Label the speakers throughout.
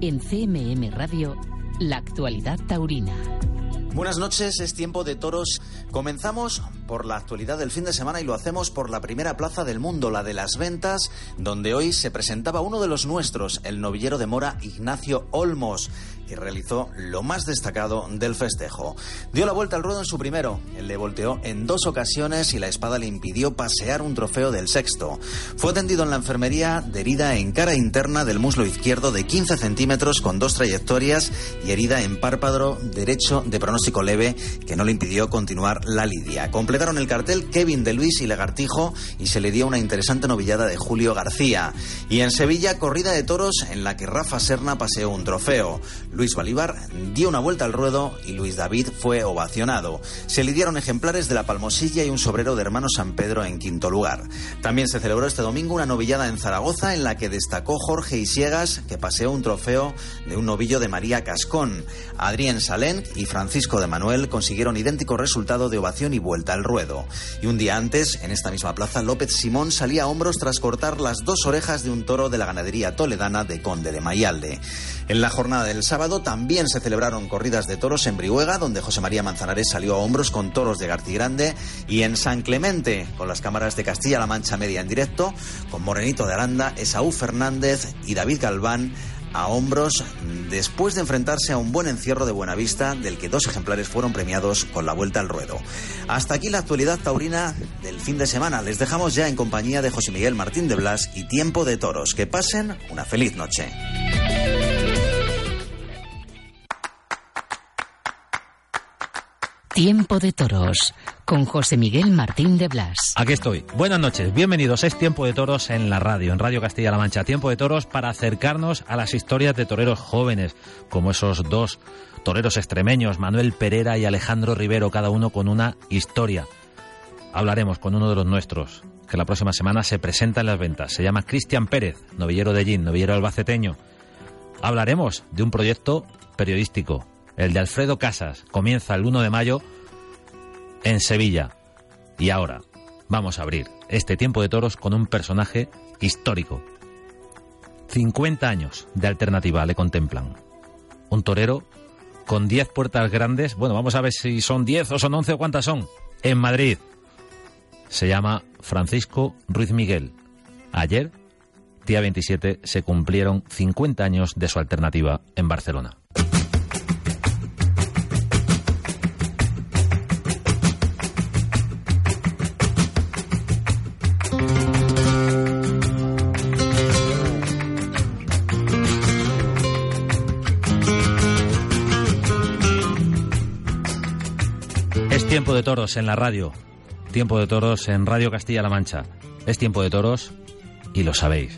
Speaker 1: En CMM Radio, la actualidad taurina.
Speaker 2: Buenas noches, es tiempo de toros. Comenzamos por la actualidad del fin de semana y lo hacemos por la primera plaza del mundo, la de las ventas, donde hoy se presentaba uno de los nuestros, el novillero de Mora Ignacio Olmos y realizó lo más destacado del festejo. Dio la vuelta al ruedo en su primero, le volteó en dos ocasiones y la espada le impidió pasear un trofeo del sexto. Fue atendido en la enfermería de herida en cara interna del muslo izquierdo de 15 centímetros con dos trayectorias y herida en párpado derecho de pronóstico leve que no le impidió continuar la lidia. Completaron el cartel Kevin de Luis y Lagartijo y se le dio una interesante novillada de Julio García. Y en Sevilla, corrida de toros en la que Rafa Serna paseó un trofeo. Luis Bolívar dio una vuelta al ruedo y Luis David fue ovacionado. Se lidiaron ejemplares de la Palmosilla y un sobrero de hermano San Pedro en quinto lugar. También se celebró este domingo una novillada en Zaragoza en la que destacó Jorge Isiegas, que paseó un trofeo de un novillo de María Cascón. Adrián Salén y Francisco de Manuel consiguieron idéntico resultado de ovación y vuelta al ruedo. Y un día antes, en esta misma plaza, López Simón salía a hombros tras cortar las dos orejas de un toro de la ganadería toledana de Conde de Mayalde. En la jornada del sábado también se celebraron corridas de toros en Brihuega, donde José María Manzanares salió a hombros con toros de Gartigrande, y en San Clemente, con las cámaras de Castilla-La Mancha Media en directo, con Morenito de Aranda, Esaú Fernández y David Galván a hombros después de enfrentarse a un buen encierro de Buenavista, del que dos ejemplares fueron premiados con la vuelta al ruedo. Hasta aquí la actualidad taurina del fin de semana. Les dejamos ya en compañía de José Miguel Martín de Blas y Tiempo de Toros. Que pasen una feliz noche.
Speaker 1: Tiempo de Toros con José Miguel Martín de Blas.
Speaker 3: Aquí estoy. Buenas noches. Bienvenidos. Es Tiempo de Toros en la radio, en Radio Castilla-La Mancha. Tiempo de Toros para acercarnos a las historias de toreros jóvenes, como esos dos toreros extremeños, Manuel Pereira y Alejandro Rivero, cada uno con una historia. Hablaremos con uno de los nuestros, que la próxima semana se presenta en las ventas. Se llama Cristian Pérez, novillero de Gin, novillero albaceteño. Hablaremos de un proyecto periodístico, el de Alfredo Casas, comienza el 1 de mayo en Sevilla. Y ahora vamos a abrir este tiempo de toros con un personaje histórico. 50 años de alternativa le contemplan. Un torero con 10 puertas grandes. Bueno, vamos a ver si son 10 o son 11 o cuántas son. En Madrid. Se llama Francisco Ruiz Miguel. Ayer, día 27, se cumplieron 50 años de su alternativa en Barcelona. Tiempo de toros en la radio. Tiempo de toros en Radio Castilla-La Mancha. Es tiempo de toros y lo sabéis.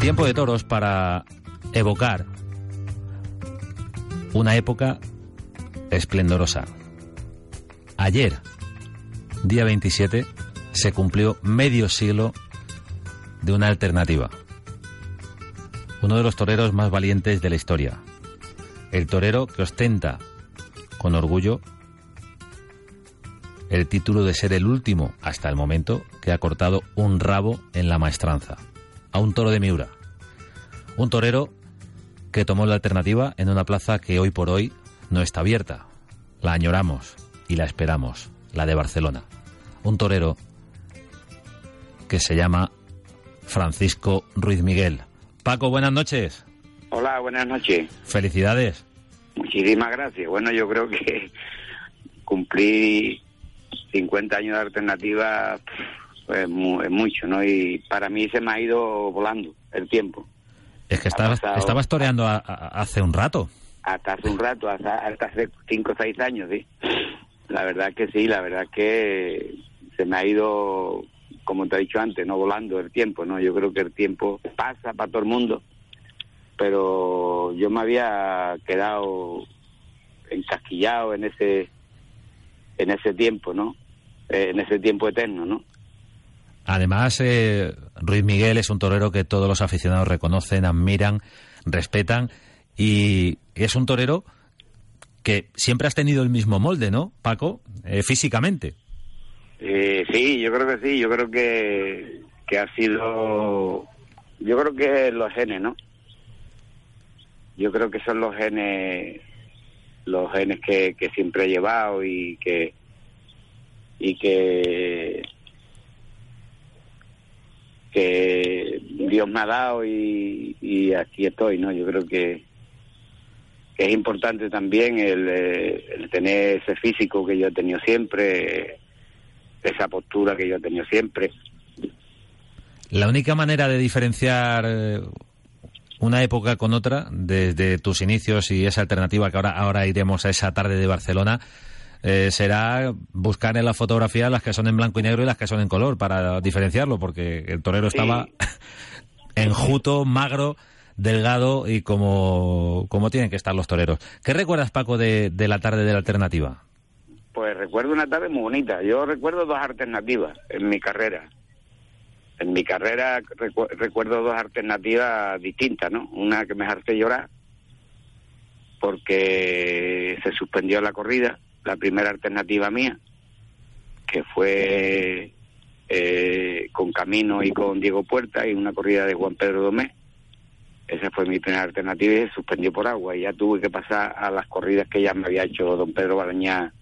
Speaker 3: Tiempo de toros para evocar una época esplendorosa. Ayer, día 27, se cumplió medio siglo de una alternativa. Uno de los toreros más valientes de la historia, el torero que ostenta con orgullo el título de ser el último hasta el momento que ha cortado un rabo en la maestranza, a un toro de Miura. Un torero que tomó la alternativa en una plaza que hoy por hoy no está abierta. La añoramos y la esperamos, la de Barcelona. Un torero que se llama Francisco Ruiz Miguel. Paco, buenas noches.
Speaker 4: Hola, buenas noches.
Speaker 3: Felicidades.
Speaker 4: Muchísimas gracias. Bueno, yo creo que cumplí 50 años de alternativa pues, es mucho, ¿no? Y para mí se me ha ido volando el tiempo.
Speaker 3: Es que estabas, estabas toreando hace un rato.
Speaker 4: Hasta hace un rato, hasta, hace 5 o 6 años, sí. La verdad que sí, la verdad que se me ha ido, como te he dicho antes, no volando el tiempo, ¿no? Yo creo que el tiempo pasa para todo el mundo, pero yo me había quedado encasquillado en ese en ese tiempo, ¿no? Eh, en ese tiempo eterno, ¿no?
Speaker 3: Además, eh, Ruiz Miguel es un torero que todos los aficionados reconocen, admiran, respetan y es un torero que siempre has tenido el mismo molde, ¿no, Paco? Eh, físicamente.
Speaker 4: Eh, sí, yo creo que sí, yo creo que, que ha sido, yo creo que los genes, ¿no? Yo creo que son los genes, los genes que, siempre he llevado y que y que que Dios me ha dado y, aquí estoy, ¿no? Yo creo que, es importante también el, eh, el, tener ese físico que yo he tenido siempre, esa postura que yo he tenido siempre.
Speaker 3: La única manera de diferenciar eh, una época con otra, desde tus inicios y esa alternativa que ahora, ahora iremos a esa tarde de Barcelona, eh, será buscar en la fotografía las que son en blanco y negro y las que son en color para diferenciarlo, porque el torero estaba enjuto, magro, delgado y como, como tienen que estar los toreros. ¿Qué recuerdas, Paco, de, de la tarde de la alternativa?
Speaker 4: Pues recuerdo una tarde muy bonita. Yo recuerdo dos alternativas en mi carrera. En mi carrera recuerdo dos alternativas distintas, ¿no? Una que me harté llorar porque se suspendió la corrida la primera alternativa mía, que fue eh, con Camino y con Diego Puerta y una corrida de Juan Pedro Domé. Esa fue mi primera alternativa y se suspendió por agua. Y ya tuve que pasar a las corridas que ya me había hecho don Pedro Balañá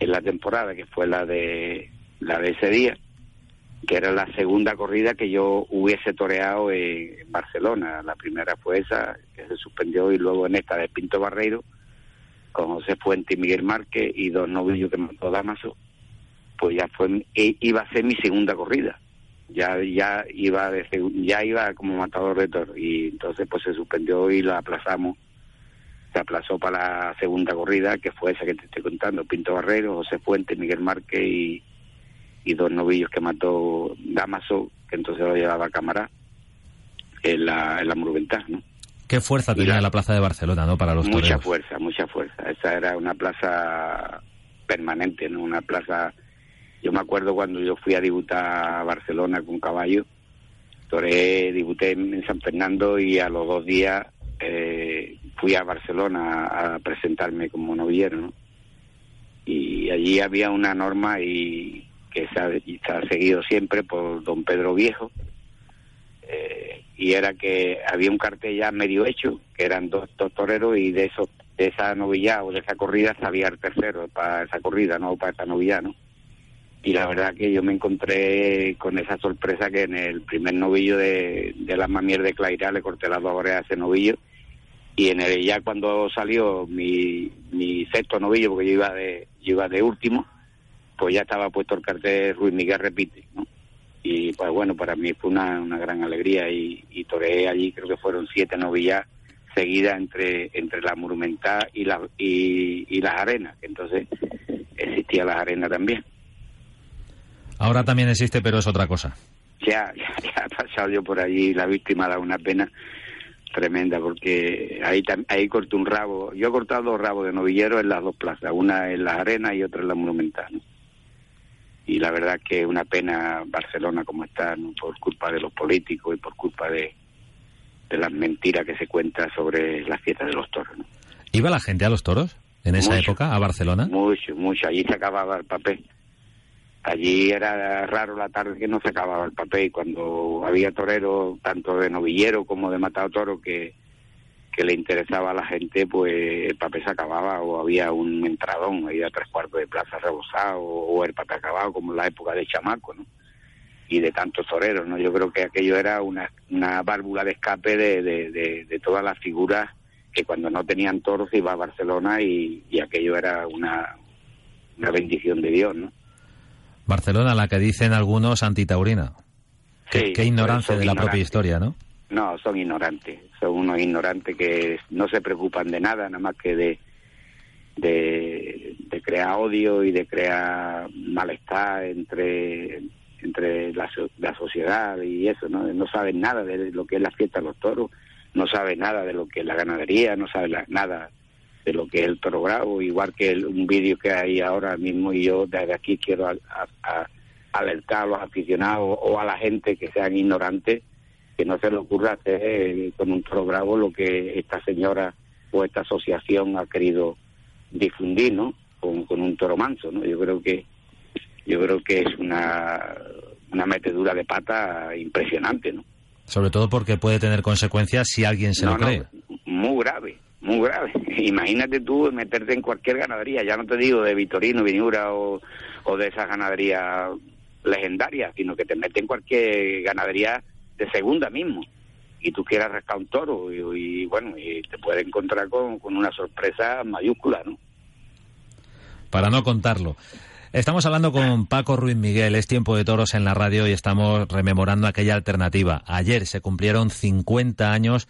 Speaker 4: en la temporada, que fue la de la de ese día, que era la segunda corrida que yo hubiese toreado en Barcelona. La primera fue esa, que se suspendió, y luego en esta de Pinto Barreiro, con José Fuente y Miguel Márquez y dos novillos que mató Damaso, pues ya fue e, iba a ser mi segunda corrida. Ya ya iba de, ya iba como matador de toro y entonces pues se suspendió y la aplazamos. Se aplazó para la segunda corrida, que fue esa que te estoy contando, Pinto Barrero, José Fuente, Miguel Márquez y, y dos novillos que mató Damaso, que entonces lo llevaba a cámara en la, en la ¿no?
Speaker 3: Qué fuerza tenía la, plaza de Barcelona, ¿no? Para los
Speaker 4: mucha
Speaker 3: toreros.
Speaker 4: Mucha fuerza, mucha fuerza. Esa era una plaza permanente, ¿no? Una plaza. Yo me acuerdo cuando yo fui a debutar a Barcelona con caballo, toré, debuté en San Fernando y a los dos días eh, fui a Barcelona a presentarme como novillero, ¿no? Y allí había una norma y que se ha seguido siempre por don Pedro Viejo, eh, y era que había un cartel ya medio hecho, que eran dos, toreros y de eso de esa novilla o de esa corrida sabía el tercero para esa corrida, no para esta novilla, ¿no? Y la verdad que yo me encontré con esa sorpresa que en el primer novillo de, de la mamier de Clairá le corté las dos orejas a ese novillo y en el ya cuando salió mi, mi sexto novillo, porque yo iba de, yo iba de último, pues ya estaba puesto el cartel Ruiz Miguel repite, ¿no? y pues bueno, para mí fue una, una gran alegría y, y toreé allí, creo que fueron siete novillas seguidas entre, entre la Monumental y, la, y, y las arenas, entonces existía las arenas también.
Speaker 3: Ahora también existe, pero es otra cosa.
Speaker 4: Ya, ya, ya he pasado yo por allí, la víctima da una pena tremenda porque ahí ahí corté un rabo. Yo he cortado dos rabos de novillero en las dos plazas, una en las arenas y otra en la monumental. ¿no? Y la verdad que es una pena Barcelona como está, por culpa de los políticos y por culpa de, de las mentiras que se cuentan sobre la fiesta de los toros. ¿no?
Speaker 3: ¿Iba la gente a los toros en esa
Speaker 4: Mucho.
Speaker 3: época, a Barcelona?
Speaker 4: Mucho, mucho. Allí se acababa el papel. Allí era raro la tarde que no se acababa el papel. Y cuando había toreros, tanto de novillero como de matado toro, que, que le interesaba a la gente, pues el papel se acababa o había un entradón, había tres cuartos de plaza rebosado o el papel acabado, como en la época de Chamaco, ¿no? Y de tantos toreros, ¿no? Yo creo que aquello era una, una válvula de escape de, de, de, de todas las figuras que cuando no tenían toros iba a Barcelona y, y aquello era una, una bendición de Dios, ¿no?
Speaker 3: Barcelona, la que dicen algunos antitaurina. Qué,
Speaker 4: Sí,
Speaker 3: qué ignorancia de la propia historia, ¿no?
Speaker 4: No, son ignorantes, son unos ignorantes que no se preocupan de nada, nada más que de, de, crear odio y de crear malestar entre entre la, la sociedad y eso, ¿no? No saben nada de lo que es la fiesta de los toros, no saben nada de lo que es la ganadería, no saben nada de lo que es el toro bravo, igual que un vídeo que hay ahora mismo y yo desde aquí quiero alertar a los aficionados o a la gente que sean ignorantes que no se le ocurra hacer eh, con un toro bravo lo que esta señora o esta asociación ha querido difundir, ¿no? Con, con un toro manso, ¿no? Yo creo que yo creo que es una, una metedura de pata impresionante, ¿no?
Speaker 3: Sobre todo porque puede tener consecuencias si alguien se lo cree.
Speaker 4: muy grave, muy grave. Imagínate tú meterte en cualquier ganadería, ya no te digo de Vitorino, Vinura o, o de esas ganaderías legendarias, sino que te metes en cualquier ganadería de segunda mismo y tú quieras rescatar un toro y, bueno, y te puedes encontrar con, con una sorpresa mayúscula, ¿no?
Speaker 3: Para no contarlo. Estamos hablando con Paco Ruiz Miguel, es tiempo de toros en la radio y estamos rememorando aquella alternativa. Ayer se cumplieron 50 años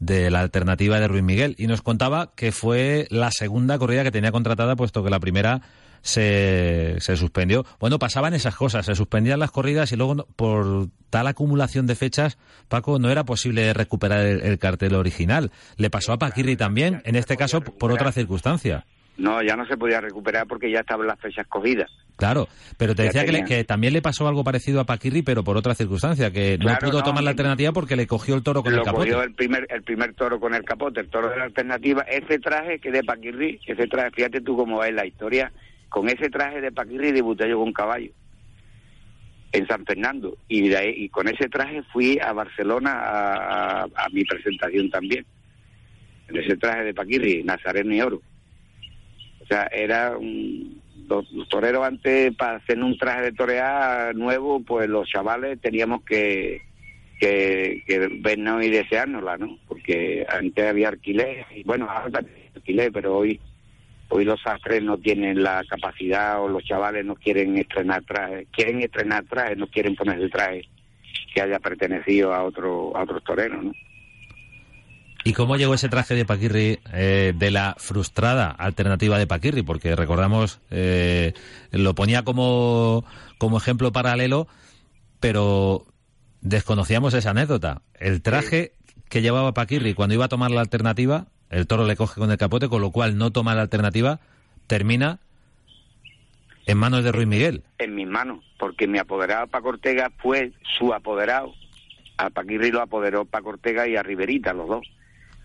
Speaker 3: de la alternativa de Ruiz Miguel y nos contaba que fue la segunda corrida que tenía contratada puesto que la primera se, se suspendió. Bueno, pasaban esas cosas, se suspendían las corridas y luego por tal acumulación de fechas, Paco, no era posible recuperar el, cartel original. Le pasó a Paquirri también, en este caso por otra circunstancia.
Speaker 4: No, ya no se podía recuperar porque ya estaban las fechas cogidas.
Speaker 3: Claro, pero te decía que, también le pasó algo parecido a Paquirri, pero por otra circunstancia, que no pudo tomar la alternativa porque le cogió el toro con el capote.
Speaker 4: Cogió el primer, el primer toro con el capote, el toro de la alternativa. Ese traje que de Paquirri, ese traje, fíjate tú cómo es la historia, con ese traje de Paquirri debuté yo con caballo en San Fernando y, con ese traje fui a Barcelona a, mi presentación también. En ese traje de Paquirri, Nazareno y Oro. O sea, era un, los, toreros antes para hacer un traje de torear nuevo, pues los chavales teníamos que, que, vernos y deseárnosla, ¿no? Porque antes había alquiler, y bueno, ahora alquiler, pero hoy hoy los sastres no tienen la capacidad o los chavales no quieren estrenar trajes, quieren estrenar trajes, no quieren poner el traje que haya pertenecido a otro a otros toreros, ¿no?
Speaker 3: ¿Y cómo llegó ese traje de Paquirri eh, de la frustrada alternativa de Paquirri? Porque recordamos, eh, lo ponía como, como ejemplo paralelo, pero desconocíamos esa anécdota. El traje que llevaba Paquirri cuando iba a tomar la alternativa, el toro le coge con el capote, con lo cual no toma la alternativa, termina en manos de Ruiz Miguel.
Speaker 4: En mis manos, porque mi apoderado Paco Ortega fue su apoderado. A Paquirri lo apoderó Paco Ortega y a Riverita, los dos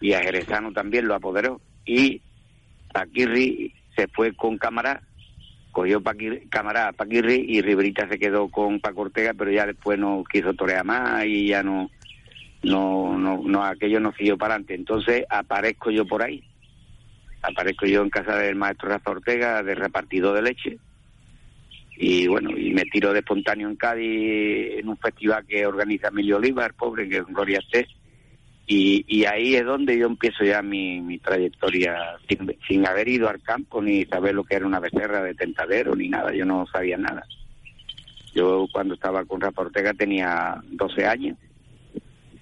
Speaker 4: y a Jerezano también lo apoderó. Y Paquirri se fue con Cámara, cogió Paquirri, a Paquirri y Riverita se quedó con Paco Ortega, pero ya después no quiso torear más y ya no, no, no, no aquello no siguió para adelante. Entonces aparezco yo por ahí, aparezco yo en casa del maestro Rafa Ortega de repartido de leche. Y bueno, y me tiro de espontáneo en Cádiz en un festival que organiza Emilio Oliva, el pobre, que es Gloria C y, y ahí es donde yo empiezo ya mi, mi trayectoria sin, sin haber ido al campo ni saber lo que era una becerra de tentadero ni nada, yo no sabía nada. Yo cuando estaba con Rafa Ortega tenía 12 años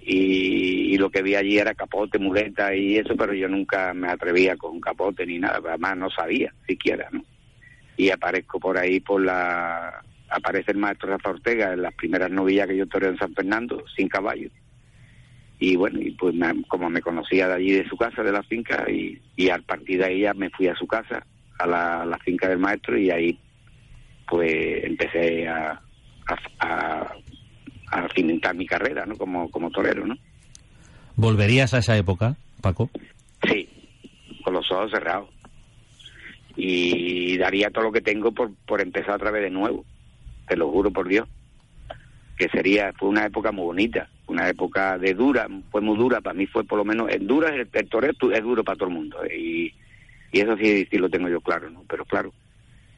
Speaker 4: y, y, lo que vi allí era capote, muleta y eso, pero yo nunca me atrevía con capote ni nada, además no sabía siquiera, ¿no? Y aparezco por ahí por la... aparece el maestro Rafa Ortega en las primeras novillas que yo toreo en San Fernando, sin caballo y bueno, y pues como me conocía de allí de su casa, de la finca, y, y al partir de ahí ya me fui a su casa, a la, finca del maestro, y ahí pues empecé a, cimentar mi carrera, ¿no? Como, como torero, ¿no?
Speaker 3: ¿Volverías a esa época, Paco?
Speaker 4: Sí, con los ojos cerrados. Y daría todo lo que tengo por, por empezar otra vez de nuevo, te lo juro por Dios que sería, fue una época muy bonita, una época de dura, fue muy dura, para mí fue por lo menos, en dura el, el torero es duro para todo el mundo, y, y eso sí, sí lo tengo yo claro, ¿no? Pero claro,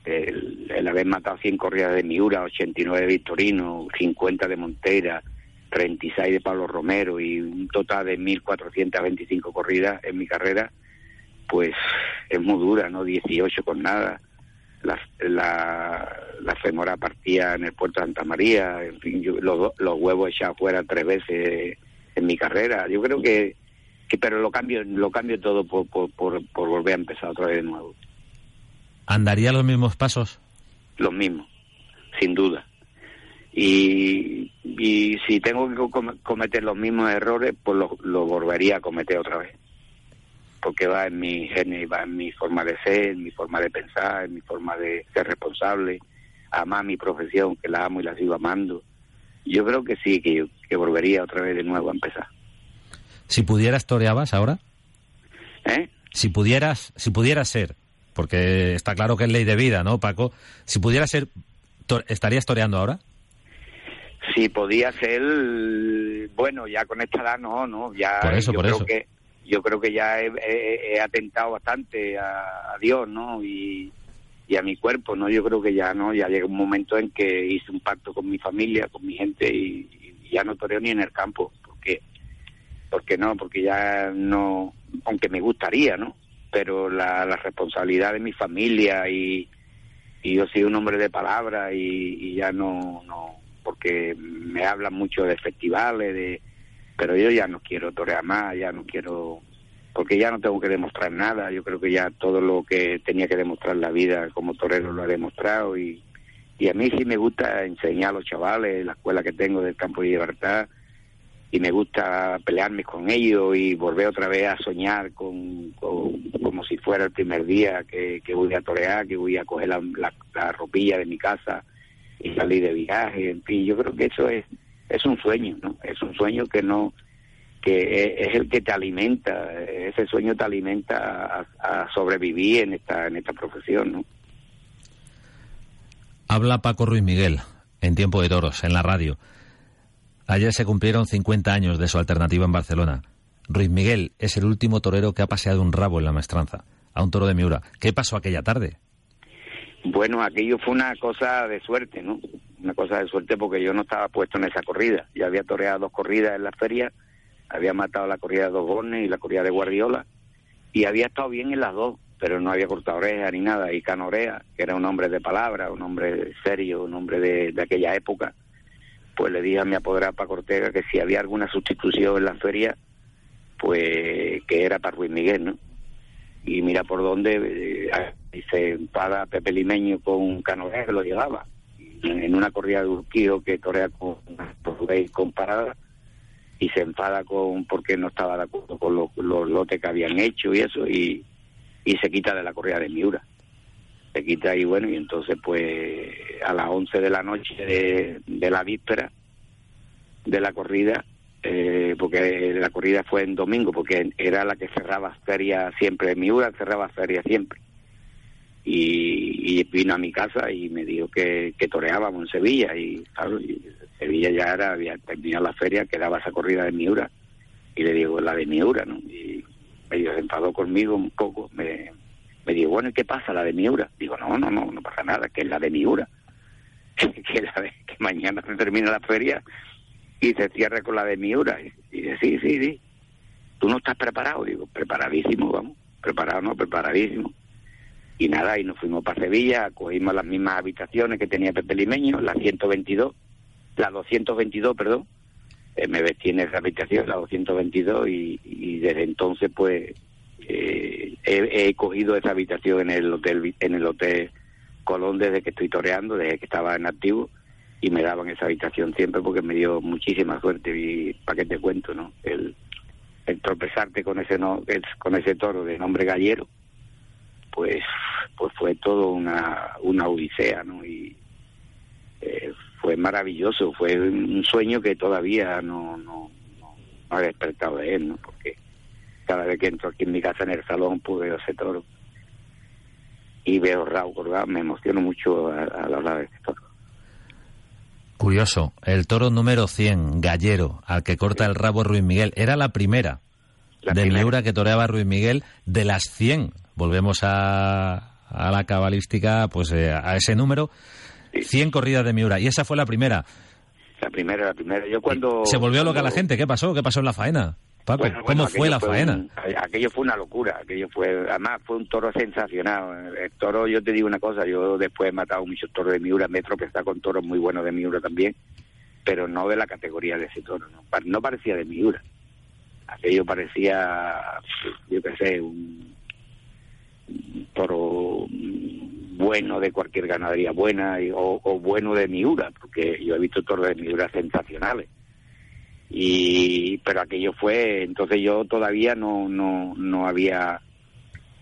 Speaker 4: el, haber matado 100 corridas de Miura, 89 de Victorino, 50 de Montera, 36 de Pablo Romero y un total de 1.425 corridas en mi carrera, pues es muy dura, ¿no? 18 con nada la, la, la femora partía en el puerto de Santa María, en fin, los, los huevos echados fuera tres veces en mi carrera. Yo creo que, que pero lo cambio, lo cambio todo por, por, por, volver a empezar otra vez de nuevo.
Speaker 3: ¿Andaría los mismos pasos?
Speaker 4: Los mismos, sin duda. Y, y si tengo que cometer los mismos errores, pues lo, lo volvería a cometer otra vez. Porque va en mi genes, va en mi forma de ser, en mi forma de pensar, en mi forma de ser responsable, amar mi profesión, que la amo y la sigo amando. Yo creo que sí, que, que volvería otra vez de nuevo a empezar.
Speaker 3: Si pudieras, ¿toreabas ahora?
Speaker 4: ¿Eh?
Speaker 3: Si pudieras, si pudieras ser, porque está claro que es ley de vida, ¿no, Paco? Si pudieras ser, ¿estarías toreando ahora?
Speaker 4: Si podía ser, bueno, ya con esta edad no, no, ya
Speaker 3: por eso,
Speaker 4: yo
Speaker 3: por
Speaker 4: creo
Speaker 3: eso.
Speaker 4: que yo creo que ya he, atentado bastante a, Dios, ¿no? Y, y, a mi cuerpo, ¿no? Yo creo que ya no, ya llega un momento en que hice un pacto con mi familia, con mi gente y, ya no toreo ni en el campo, porque porque no, porque ya no, aunque me gustaría, ¿no? Pero la, la responsabilidad de mi familia y, y yo soy un hombre de palabra y, y ya no, no porque me hablan mucho de festivales, de pero yo ya no quiero torear más, ya no quiero, porque ya no tengo que demostrar nada, yo creo que ya todo lo que tenía que demostrar la vida como torero lo he demostrado y, y a mí sí me gusta enseñar a los chavales, la escuela que tengo del campo de libertad, y me gusta pelearme con ellos y volver otra vez a soñar con, como si fuera el primer día que, voy a torear, que voy a coger la, la ropilla de mi casa y salir de viaje, en fin, yo creo que eso es es un sueño, ¿no? Es un sueño que no que es el que te alimenta, ese sueño te alimenta a, sobrevivir en esta en esta profesión, ¿no?
Speaker 3: Habla Paco Ruiz Miguel en Tiempo de Toros en la radio. Ayer se cumplieron 50 años de su alternativa en Barcelona. Ruiz Miguel es el último torero que ha paseado un rabo en la maestranza, a un toro de Miura. ¿Qué pasó aquella tarde?
Speaker 4: Bueno, aquello fue una cosa de suerte, ¿no? Una cosa de suerte porque yo no estaba puesto en esa corrida. Yo había toreado dos corridas en la feria, había matado la corrida de dos y la corrida de Guardiola, y había estado bien en las dos, pero no había cortado oreja ni nada. Y Canorea, que era un hombre de palabra, un hombre serio, un hombre de, aquella época, pues le dije a mi apoderado para Cortega que si había alguna sustitución en la feria, pues que era para Ruiz Miguel, ¿no? Y mira por dónde eh, se enfada Pepe Limeño con Canogués que lo llevaba en una corrida de Urquijo que torea con portugués comparada y se enfada con porque no estaba de acuerdo con los, lotes que habían hecho y eso y, y se quita de la corrida de Miura se quita y bueno y entonces pues a las 11 de la noche de, la víspera de la corrida eh, porque la corrida fue en domingo porque era la que cerraba feria siempre Miura cerraba feria siempre y, vino a mi casa y me dijo que, que toreábamos en Sevilla y claro, Sevilla ya era, había terminado la feria, quedaba esa corrida de Miura y le digo, la de Miura, ¿no? Y se enfadó conmigo un poco, me, me dijo, bueno, ¿y qué pasa, la de Miura? Digo, no, no, no, no pasa nada, que es la de Miura, que, la que mañana se termina la feria y se cierra con la de Miura. Y, y dice, sí, sí, sí, ¿tú no estás preparado? Digo, preparadísimo, vamos, preparado, no, preparadísimo y nada, y nos fuimos para Sevilla, cogimos las mismas habitaciones que tenía Pepe Limeño, la 122, la 222, perdón, eh, me vestí en esa habitación, la 222, y, y desde entonces pues eh, he, cogido esa habitación en el hotel en el hotel Colón desde que estoy toreando, desde que estaba en activo, y me daban esa habitación siempre porque me dio muchísima suerte, y para qué te cuento, ¿no? El, tropezarte con ese, no, con ese toro de nombre gallero, pues pues fue todo una, una odisea, ¿no? Y eh, fue maravilloso, fue un sueño que todavía no, no, no, he despertado de él, ¿no? Porque cada vez que entro aquí en mi casa en el salón, veo ese toro y veo Raúl Corgá, me emociono mucho a, la hora de este toro.
Speaker 3: Curioso, el toro número 100, Gallero, al que corta el rabo Ruiz Miguel, era la primera de Miura que toreaba Ruiz Miguel de las 100 volvemos a, a la cabalística, pues eh, a ese número, 100 corridas de Miura. Y esa fue la primera.
Speaker 4: La primera, la primera. Yo cuando...
Speaker 3: ¿Se volvió loca la gente? ¿Qué pasó? ¿Qué pasó en la faena? Paco, ¿cómo fue la faena?
Speaker 4: aquello fue una locura, aquello fue, además fue un toro sensacional. El toro, yo te digo una cosa, yo después he matado muchos toros de Miura, Metro que está con toros muy buenos de Miura también, pero no de la categoría de ese toro, no, no parecía de Miura. Aquello parecía, yo qué sé, un toro bueno de cualquier ganadería buena o, bueno de Miura, porque yo he visto toros de Miura sensacionales. Y, pero aquello fue, entonces yo todavía no, no, no había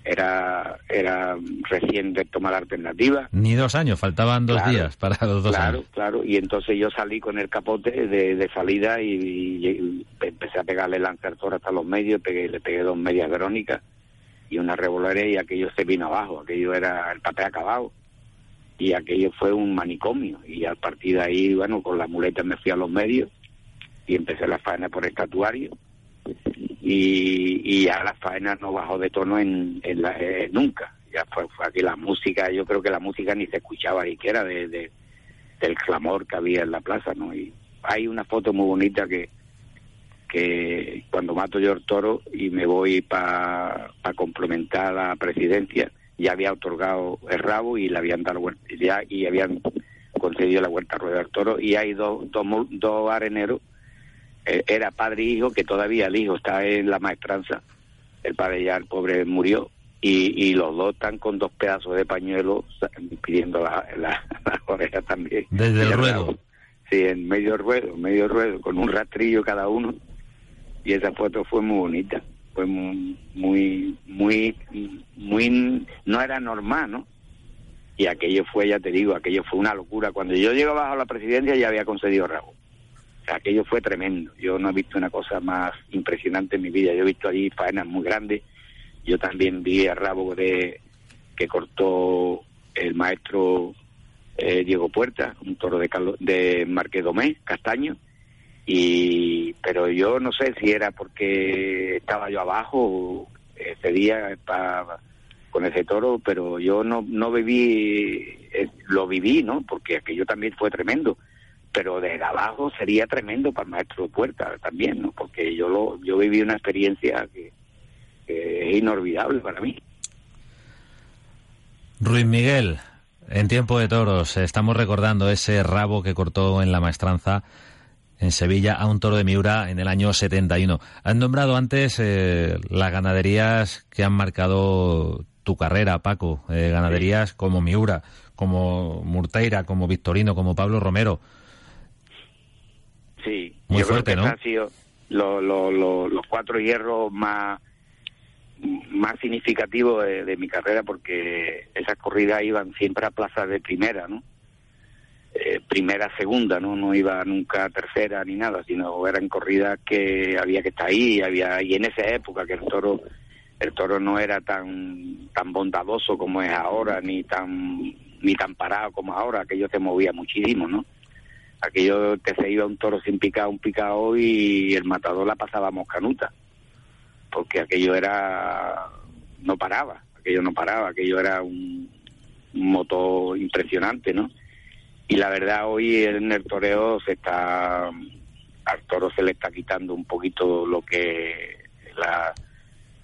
Speaker 4: era era recién de tomar alternativa.
Speaker 3: Ni dos años, faltaban dos días para los dos
Speaker 4: claro,
Speaker 3: años.
Speaker 4: Claro, claro, y entonces yo salí con el capote de, salida y, empecé a pegarle lanzador hasta los medios, pegué, le pegué dos medias verónicas y una revolera y aquello se vino abajo, aquello era el papel acabado y aquello fue un manicomio y a partir de ahí, bueno, con la muleta me fui a los medios y empecé la faena por estatuario y, y ya la faena no bajó de tono en, en la, eh, nunca. Ya fue, fue, aquí la música, yo creo que la música ni se escuchaba siquiera de, de, del clamor que había en la plaza, ¿no? Y hay una foto muy bonita que que cuando mato yo el toro y me voy para complementar la presidencia, ya había otorgado el rabo y le habían dado ya y habían concedido la vuelta a rueda del toro y hay dos, dos, dos areneros era padre e hijo, que todavía el hijo está en la maestranza, el padre ya, el pobre, murió, y, y los dos están con dos pedazos de pañuelo pidiendo la, la, oreja también.
Speaker 3: Desde el ruedo.
Speaker 4: Sí, en medio ruedo, medio ruedo, con un rastrillo cada uno, y esa foto fue muy bonita, fue muy, muy, muy, muy, no era normal, ¿no? Y aquello fue, ya te digo, aquello fue una locura. Cuando yo llego bajo la presidencia ya había concedido rabo aquello fue tremendo. Yo no he visto una cosa más impresionante en mi vida. Yo he visto allí faenas muy grandes. Yo también vi a rabo de que cortó el maestro eh, Diego Puerta, un toro de, de Marquedomé, castaño. Y, pero yo no sé si era porque estaba yo abajo ese día con ese toro, pero yo no, no viví, eh, lo viví, ¿no? Porque aquello también fue tremendo pero de abajo sería tremendo para el maestro de puerta también, ¿no? Porque yo lo, yo viví una experiencia que, es inolvidable para mí.
Speaker 3: Ruiz Miguel, en tiempo de toros, estamos recordando ese rabo que cortó en la maestranza en Sevilla a un toro de Miura en el año 71. Han nombrado antes eh, las ganaderías que han marcado tu carrera, Paco, eh, ganaderías como Miura, como Murteira, como Victorino, como Pablo Romero.
Speaker 4: Sí,
Speaker 3: Muy
Speaker 4: yo
Speaker 3: fuerte,
Speaker 4: creo
Speaker 3: que
Speaker 4: han sido los cuatro hierros más más significativos de, mi carrera porque esas corridas iban siempre a plazas de primera, ¿no? Eh, primera, segunda, ¿no? No iba nunca a tercera ni nada, sino eran corridas que había que estar ahí, había y en esa época que el toro el toro no era tan tan bondadoso como es ahora, ni tan ni tan parado como ahora, aquello se movía muchísimo, ¿no? Aquello que se iba un toro sin picar, un picado y el matador la pasaba moscanuta, porque aquello era, no paraba, aquello no paraba, aquello era un, motor impresionante, ¿no? Y la verdad hoy en el toreo se está, al toro se le está quitando un poquito lo que la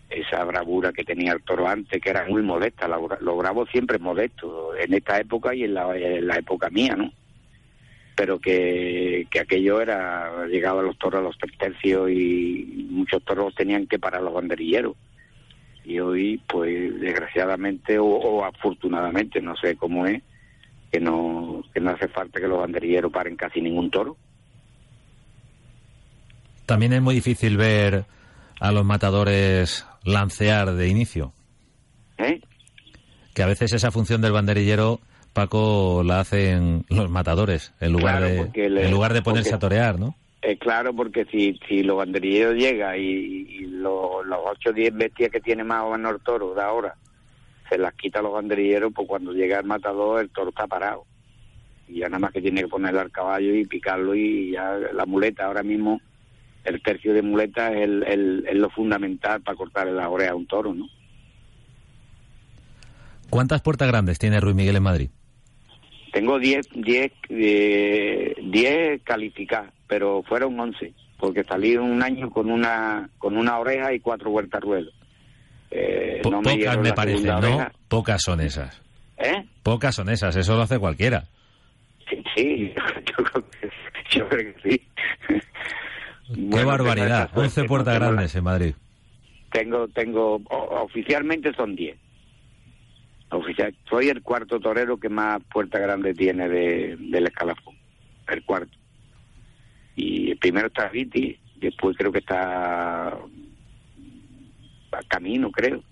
Speaker 4: esa bravura que tenía el toro antes, que era muy modesta, lo bravo siempre modesto, en esta época y en la época mía, ¿no? Pero que, aquello era, llegaba a los toros a los tercios y muchos toros tenían que parar los banderilleros. Y hoy, pues desgraciadamente o, afortunadamente, no sé cómo es, que no, que no hace falta que los banderilleros paren casi ningún toro.
Speaker 3: También es muy difícil ver a los matadores lancear de inicio.
Speaker 4: ¿Eh?
Speaker 3: Que a veces esa función del banderillero Paco la hacen los matadores en lugar de en lugar de ponerse a torear, ¿no?
Speaker 4: Es claro, porque si, si los banderilleros llega y, los, los 8 o 10 bestias que tiene más o menos el toro de ahora se las quita a los banderilleros, pues cuando llega el matador el toro está parado. Y ya nada más que tiene que ponerle al caballo y picarlo y ya la muleta ahora mismo el tercio de muleta es, el, el, lo fundamental para cortarle la oreja a un toro, ¿no?
Speaker 3: ¿Cuántas puertas grandes tiene Ruiz Miguel en Madrid?
Speaker 4: Tengo 10 diez, eh, diez calificadas, pero fueron 11, porque salí un año con una con una oreja y cuatro vueltas ruedo.
Speaker 3: Eh, no me pocas me parecen, ¿no? Pocas son esas.
Speaker 4: ¿Eh?
Speaker 3: Pocas son esas, eso lo hace cualquiera.
Speaker 4: Sí, sí yo, creo que, sí.
Speaker 3: Qué barbaridad, 11 puertas grandes en Madrid.
Speaker 4: Tengo, tengo, oficialmente son 10 oficial. Soy el cuarto torero que más puerta grande tiene de, del escalafón. El cuarto. Y el primero está Viti, después creo que está a camino, creo.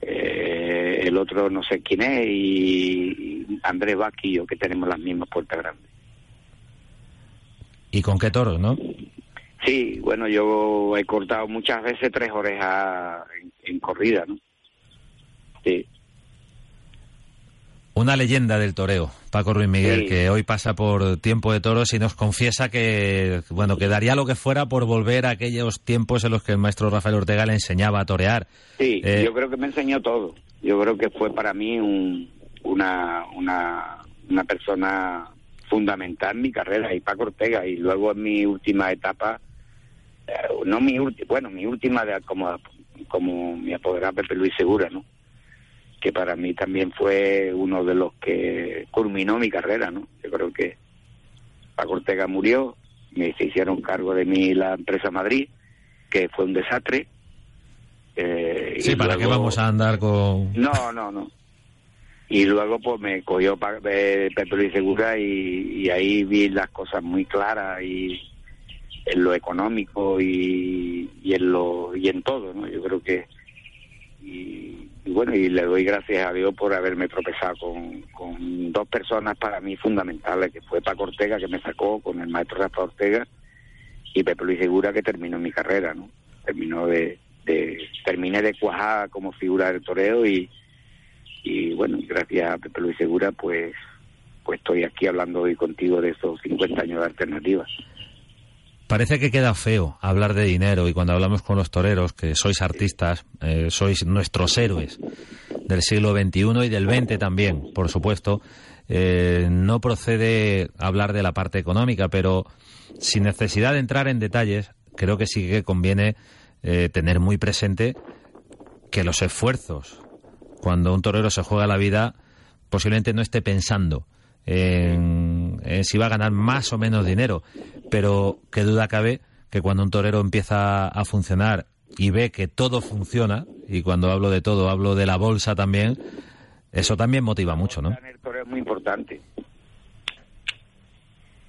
Speaker 4: Eh, el otro no sé quién es y Andrés Vázquez que tenemos las mismas puertas grandes.
Speaker 3: ¿Y con qué toros, no?
Speaker 4: Sí, bueno, yo he cortado muchas veces tres orejas en, corrida, ¿no? Sí.
Speaker 3: Una leyenda del toreo, Paco Ruiz Miguel, que hoy pasa por tiempo de toros y nos confiesa que, bueno, que daría lo que fuera por volver a aquellos tiempos en los que el maestro Rafael Ortega le enseñaba a torear.
Speaker 4: Sí, eh, yo creo que me enseñó todo. Yo creo que fue para mí un, una, una, una persona fundamental en mi carrera y Paco Ortega y luego en mi última etapa eh, no mi última bueno mi última de como como mi apoderado Pepe Luis Segura no que para mí también fue uno de los que culminó mi carrera, ¿no? Yo creo que Paco Ortega murió, me se hicieron cargo de mí la empresa Madrid, que fue un desastre.
Speaker 3: Eh, sí, ¿para qué vamos a andar con...?
Speaker 4: No, no, no. Y luego pues me cogió Pepe Luis Segura y, y ahí vi las cosas muy claras y en lo económico y, y en lo y en todo, ¿no? Yo creo que y, bueno, y le doy gracias a Dios por haberme tropezado con, con dos personas para mí fundamentales, que fue Paco Ortega, que me sacó con el maestro Rafa Ortega, y Pepe Luis Segura, que terminó mi carrera, ¿no? Terminó de, de terminé de cuajar como figura del toreo y, y bueno, gracias a Pepe Luis Segura, pues, pues estoy aquí hablando hoy contigo de esos 50 años de alternativas.
Speaker 3: Parece que queda feo hablar de dinero y cuando hablamos con los toreros, que sois artistas, eh, sois nuestros héroes del siglo XXI y del XX también, por supuesto, eh, no procede hablar de la parte económica, pero sin necesidad de entrar en detalles, creo que sí que conviene eh, tener muy presente que los esfuerzos, cuando un torero se juega la vida, posiblemente no esté pensando en, si va a ganar más o menos dinero, pero qué duda cabe que cuando un torero empieza a funcionar y ve que todo funciona, y cuando hablo de todo hablo de la bolsa también, eso también motiva mucho, ¿no?
Speaker 4: La bolsa en el toreo es muy importante.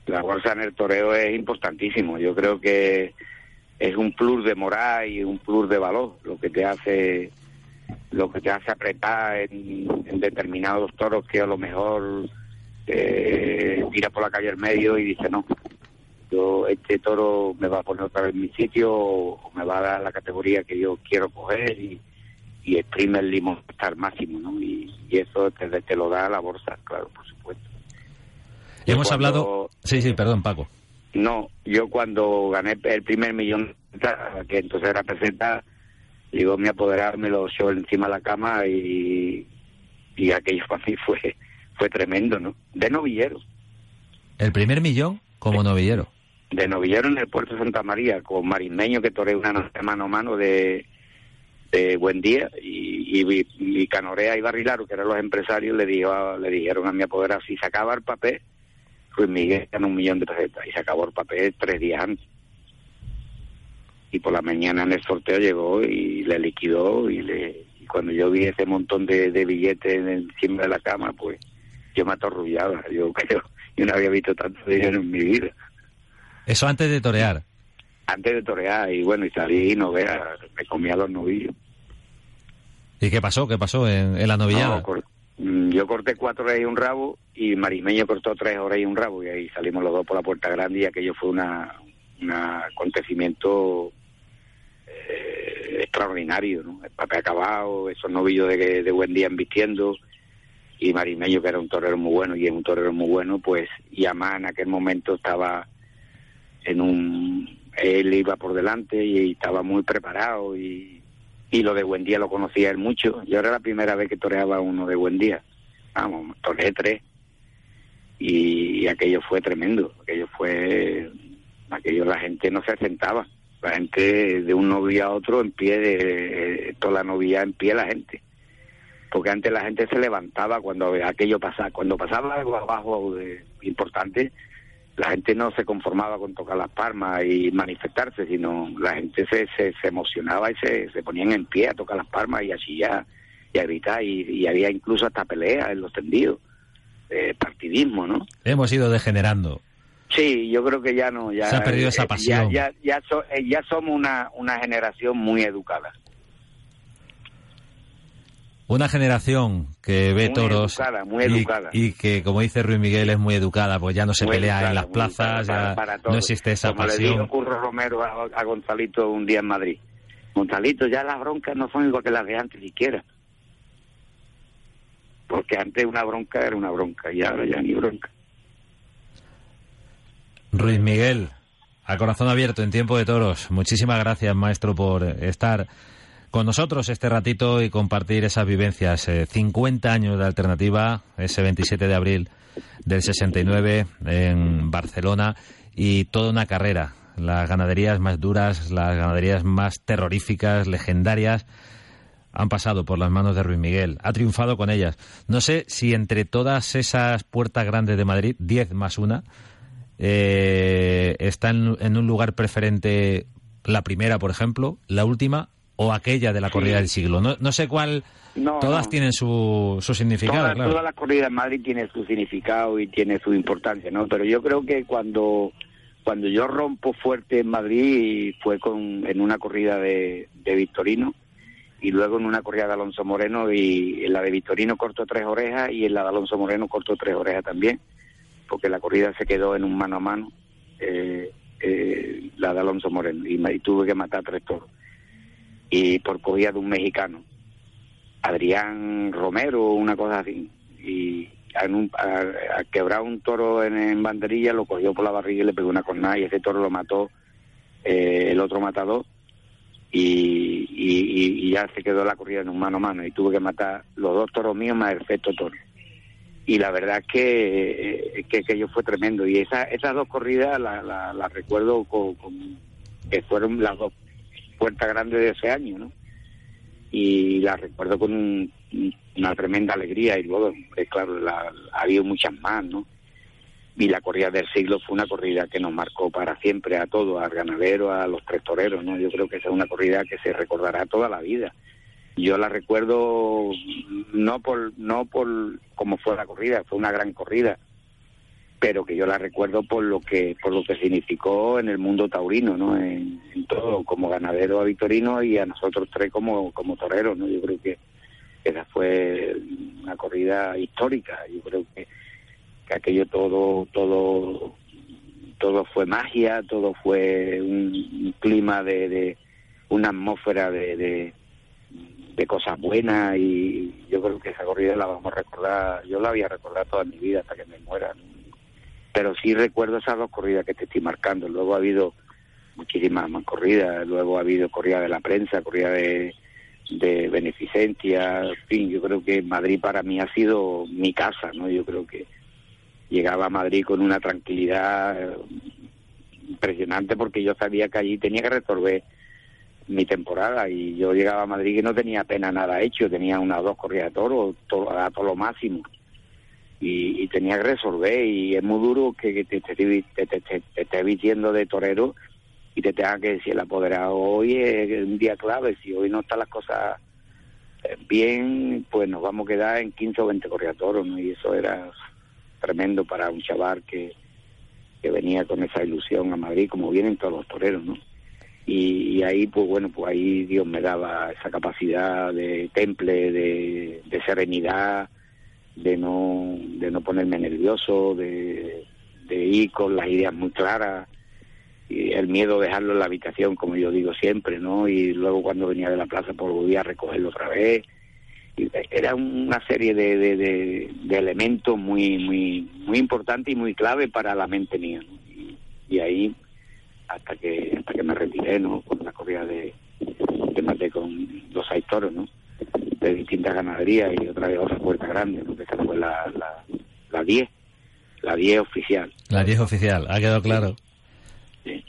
Speaker 4: La bolsa en el toreo es importantísimo. Yo creo que es un plus de moral y un plus de valor lo que te hace lo que te hace apretar en determinados toros que a lo mejor eh, mira por la calle al medio y dice, no, yo este toro me va a poner otra vez en mi sitio o me va a dar la categoría que yo quiero coger y, y exprime el limón hasta el máximo, ¿no? Y, eso te, lo da la bolsa, claro, por supuesto.
Speaker 3: Hemos hablado... Sí, sí, perdón, Paco.
Speaker 4: No, yo cuando gané el primer millón, que entonces era presenta, digo, me apoderarme lo echó encima de la cama y, y aquello para mí fue fue tremendo, ¿no? De novillero.
Speaker 3: ¿El primer millón como novillero?
Speaker 4: De novillero en el puerto de Santa María, con Marismeño que toré una noche mano a mano de, de Buen Día y, y, Canorea y Barrilaro, que eran los empresarios, le, dijo, le dijeron a mi apoderado, si sacaba el papel, Ruiz Miguel ganó un millón de pesetas y se acabó el papel tres días antes. Y por la mañana en el sorteo llegó y le liquidó y le y cuando yo vi ese montón de, de billetes encima de la cama, pues yo me atorrullaba, yo creo, yo no había visto tanto dinero en mi vida.
Speaker 3: Eso antes de torear.
Speaker 4: Antes de torear, y bueno, y salí y no vea, me comía los novillos.
Speaker 3: ¿Y qué pasó? ¿Qué pasó en, la novillada?
Speaker 4: Mm, yo corté cuatro horas y un rabo, y Marimeño cortó tres horas y un rabo, y ahí salimos los dos por la puerta grande, y aquello fue una, un acontecimiento eh, extraordinario, ¿no? El papel acabado, esos novillos de, de buen día embistiendo, y Marimeño, que era un torero muy bueno y es un torero muy bueno, pues Yamá en aquel momento estaba en un... Él iba por delante y estaba muy preparado y, y lo de Buen Día lo conocía él mucho. Yo era la primera vez que toreaba uno de Buen Día. Vamos, toreé tres y, aquello fue tremendo. Aquello fue... Aquello la gente no se sentaba. La gente de un novio a otro en pie, de, toda la novia en pie la gente porque antes la gente se levantaba cuando aquello pasaba, cuando pasaba algo abajo de, importante, la gente no se conformaba con tocar las palmas y manifestarse, sino la gente se, se, emocionaba y se, se ponían en pie a tocar las palmas y así ya y a gritar, y, había incluso hasta peleas en los tendidos, eh, partidismo, ¿no?
Speaker 3: Hemos ido degenerando.
Speaker 4: Sí, yo creo que ya no. Ya,
Speaker 3: Se ha perdido esa pasión.
Speaker 4: Ya, ya, ya, somos una, una generación muy educada.
Speaker 3: Una generación que ve toros
Speaker 4: muy educada.
Speaker 3: Y, que, como dice Ruiz Miguel, es muy educada, pues ya no se pelea en las plazas, ya no existe esa
Speaker 4: como
Speaker 3: pasión.
Speaker 4: Le dijo Curro Romero a, Gonzalito un día en Madrid. Gonzalito, ya las broncas no son igual que las de antes siquiera. Porque antes una bronca era una bronca y ahora ya ni bronca.
Speaker 3: Ruiz Miguel, a corazón abierto en tiempo de toros. Muchísimas gracias, maestro, por estar con nosotros este ratito y compartir esas vivencias. 50 eh, años de alternativa, ese 27 de abril del 69 en Barcelona y toda una carrera. Las ganaderías más duras, las ganaderías más terroríficas, legendarias, han pasado por las manos de Ruiz Miguel. Ha triunfado con ellas. No sé si entre todas esas puertas grandes de Madrid, 10 más una, eh, está en un lugar preferente la primera, por ejemplo, la última o aquella de la corrida del siglo. No, no sé cuál. todas tienen su, su significado.
Speaker 4: Todas, todas las corridas en Madrid tienen su significado y tiene su importancia, ¿no? Pero yo creo que cuando cuando yo rompo fuerte en Madrid fue con en una corrida de, de Victorino y luego en una corrida de Alonso Moreno y en la de Victorino cortó tres orejas y en la de Alonso Moreno cortó tres orejas también porque la corrida se quedó en un mano a mano eh, eh, la de Alonso Moreno y, y tuve que matar tres toros y por cogida de un mexicano, Adrián Romero, una cosa así. Y a, quebrar un toro en, banderilla, lo cogió por la barriga y le pegó una cornada y ese toro lo mató eh, el otro matador y, y, ya se quedó la corrida en un mano a mano y tuve que matar los dos toros míos más el sexto toro. Y la verdad es que, eh, que fue tremendo y esa, esas dos corridas las la, recuerdo con, que fueron las dos puerta grande de ese año, ¿no? Y la recuerdo con una tremenda alegría y luego, claro, la, ha habido muchas más, ¿no? Y la corrida del siglo fue una corrida que nos marcó para siempre a todos, al ganadero, a los tres toreros, ¿no? Yo creo que esa es una corrida que se recordará toda la vida. Yo la recuerdo no por no por cómo fue la corrida, fue una gran corrida, pero que yo la recuerdo por lo que por lo que significó en el mundo taurino, ¿no? En, todo, como ganadero a Victorino y a nosotros tres como, como toreros, ¿no? Yo creo que esa fue una corrida histórica. Yo creo que, que aquello todo, todo, todo fue magia, todo fue un, clima de, de, una atmósfera de, de, de cosas buenas y yo creo que esa corrida la vamos a recordar, yo la voy a recordar toda mi vida hasta que me muera. ¿no? Pero sí recuerdo esas dos corridas que te estoy marcando. Luego ha habido muchísimas más corridas, luego ha habido corrida de la prensa, corrida de, beneficencia, en fin, yo creo que Madrid para mí ha sido mi casa, ¿no? Yo creo que llegaba a Madrid con una tranquilidad impresionante porque yo sabía que allí tenía que resolver mi temporada y yo llegaba a Madrid y no tenía apenas nada hecho, tenía una o dos corridas de toro, todo, a todo lo máximo y, tenía que resolver y es muy duro que, te, estés vistiendo de torero y te tenga que decir el apoderado hoy es un día clave, si hoy no están las cosas eh, bien, pues nos vamos a quedar en 15 o 20 correatoros, ¿no? Y eso era tremendo para un chaval que, que venía con esa ilusión a Madrid, como vienen todos los toreros, ¿no? Y, ahí, pues bueno, pues ahí Dios me daba esa capacidad de temple, de, de serenidad, de no, de no ponerme nervioso, de, ir con las ideas muy claras, y el miedo de dejarlo en la habitación, como yo digo siempre, ¿no? Y luego cuando venía de la plaza, pues volvía a recogerlo otra vez. Era una serie de, de, de, elementos muy, muy, muy importantes y muy clave para la mente mía, y, ahí, hasta que, hasta que me retiré, ¿no? Con la corrida de, de maté con los seis ¿no? De distintas ganaderías y otra vez otra puerta grande, porque esa fue la, la, 10, la 10 oficial.
Speaker 3: La 10 oficial, ha quedado claro. Sí.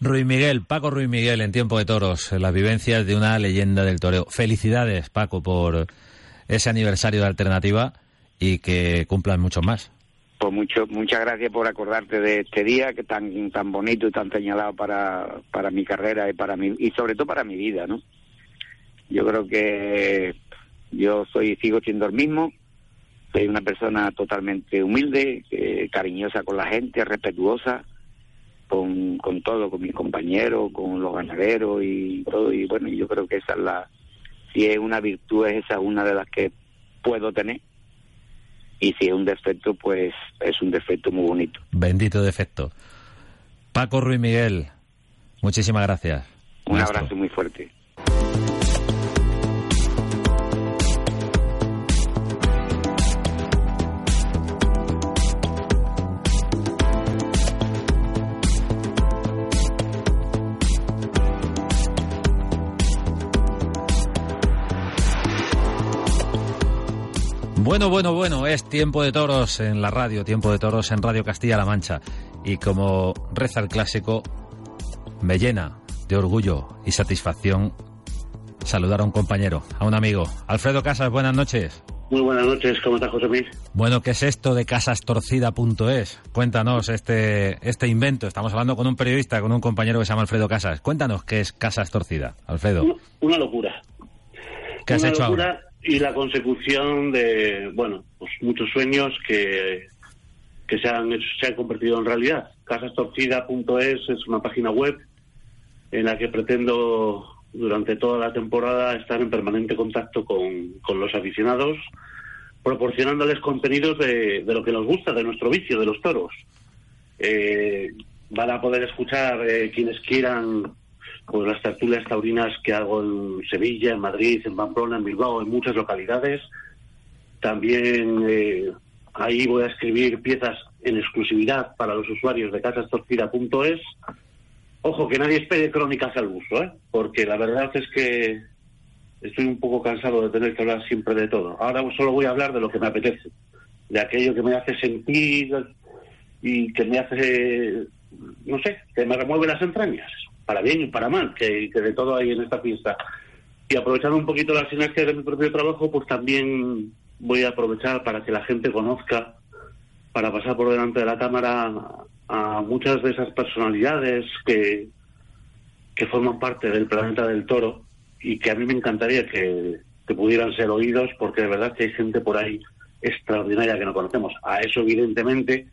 Speaker 3: Ruiz Miguel, Paco Ruiz Miguel en Tiempo de Toros, las vivencias de una leyenda del toreo. Felicidades, Paco, por ese aniversario de Alternativa y que cumplan mucho más.
Speaker 4: Pues mucho, muchas gracias por acordarte de este día que tan tan bonito y tan señalado para, para mi carrera y para mi y sobre todo para mi vida, ¿no? Yo creo que Yo soy sigo siendo el mismo, soy una persona totalmente humilde, eh, cariñosa con la gente, respetuosa con, con todo, con mis compañeros, con los ganaderos y todo. Y bueno, yo creo que esa es la, si es una virtud, es esa una de las que puedo tener. Y si es un defecto, pues es un defecto muy bonito.
Speaker 3: Bendito defecto. Paco Ruiz Miguel, muchísimas gracias.
Speaker 4: Un abrazo muy fuerte.
Speaker 3: Bueno, bueno, bueno, es tiempo de toros en la radio, tiempo de toros en Radio Castilla-La Mancha. Y como reza el clásico, me llena de orgullo y satisfacción saludar a un compañero, a un amigo. Alfredo Casas, buenas noches.
Speaker 5: Muy buenas noches, ¿cómo estás, José Luis?
Speaker 3: Bueno, ¿qué es esto de casastorcida.es? Cuéntanos este, este invento. Estamos hablando con un periodista, con un compañero que se llama Alfredo Casas. Cuéntanos qué es Casas Torcida, Alfredo.
Speaker 5: Una, locura.
Speaker 3: ¿Qué has hecho ahora?
Speaker 5: Y la consecución de, bueno, pues muchos sueños que, que se, han, se han convertido en realidad. Casastorcida.es es una página web en la que pretendo durante toda la temporada estar en permanente contacto con, con los aficionados, proporcionándoles contenidos de, de, lo que nos gusta, de nuestro vicio, de los toros. Eh, van a poder escuchar eh, quienes quieran pues las tertulias taurinas que hago en Sevilla, en Madrid, en Pamplona, en Bilbao, en muchas localidades. También eh, ahí voy a escribir piezas en exclusividad para los usuarios de casastorcida.es. Ojo, que nadie espere crónicas al uso, ¿eh? porque la verdad es que estoy un poco cansado de tener que hablar siempre de todo. Ahora solo voy a hablar de lo que me apetece, de aquello que me hace sentir y que me hace, no sé, que me remueve las entrañas para bien y para mal, que, de todo hay en esta fiesta. Y aprovechando un poquito las sinergias de mi propio trabajo, pues también voy a aprovechar para que la gente conozca, para pasar por delante de la cámara a muchas de esas personalidades que, que forman parte del planeta del toro y que a mí me encantaría que, que pudieran ser oídos porque de verdad que hay gente por ahí extraordinaria que no conocemos. A eso, evidentemente,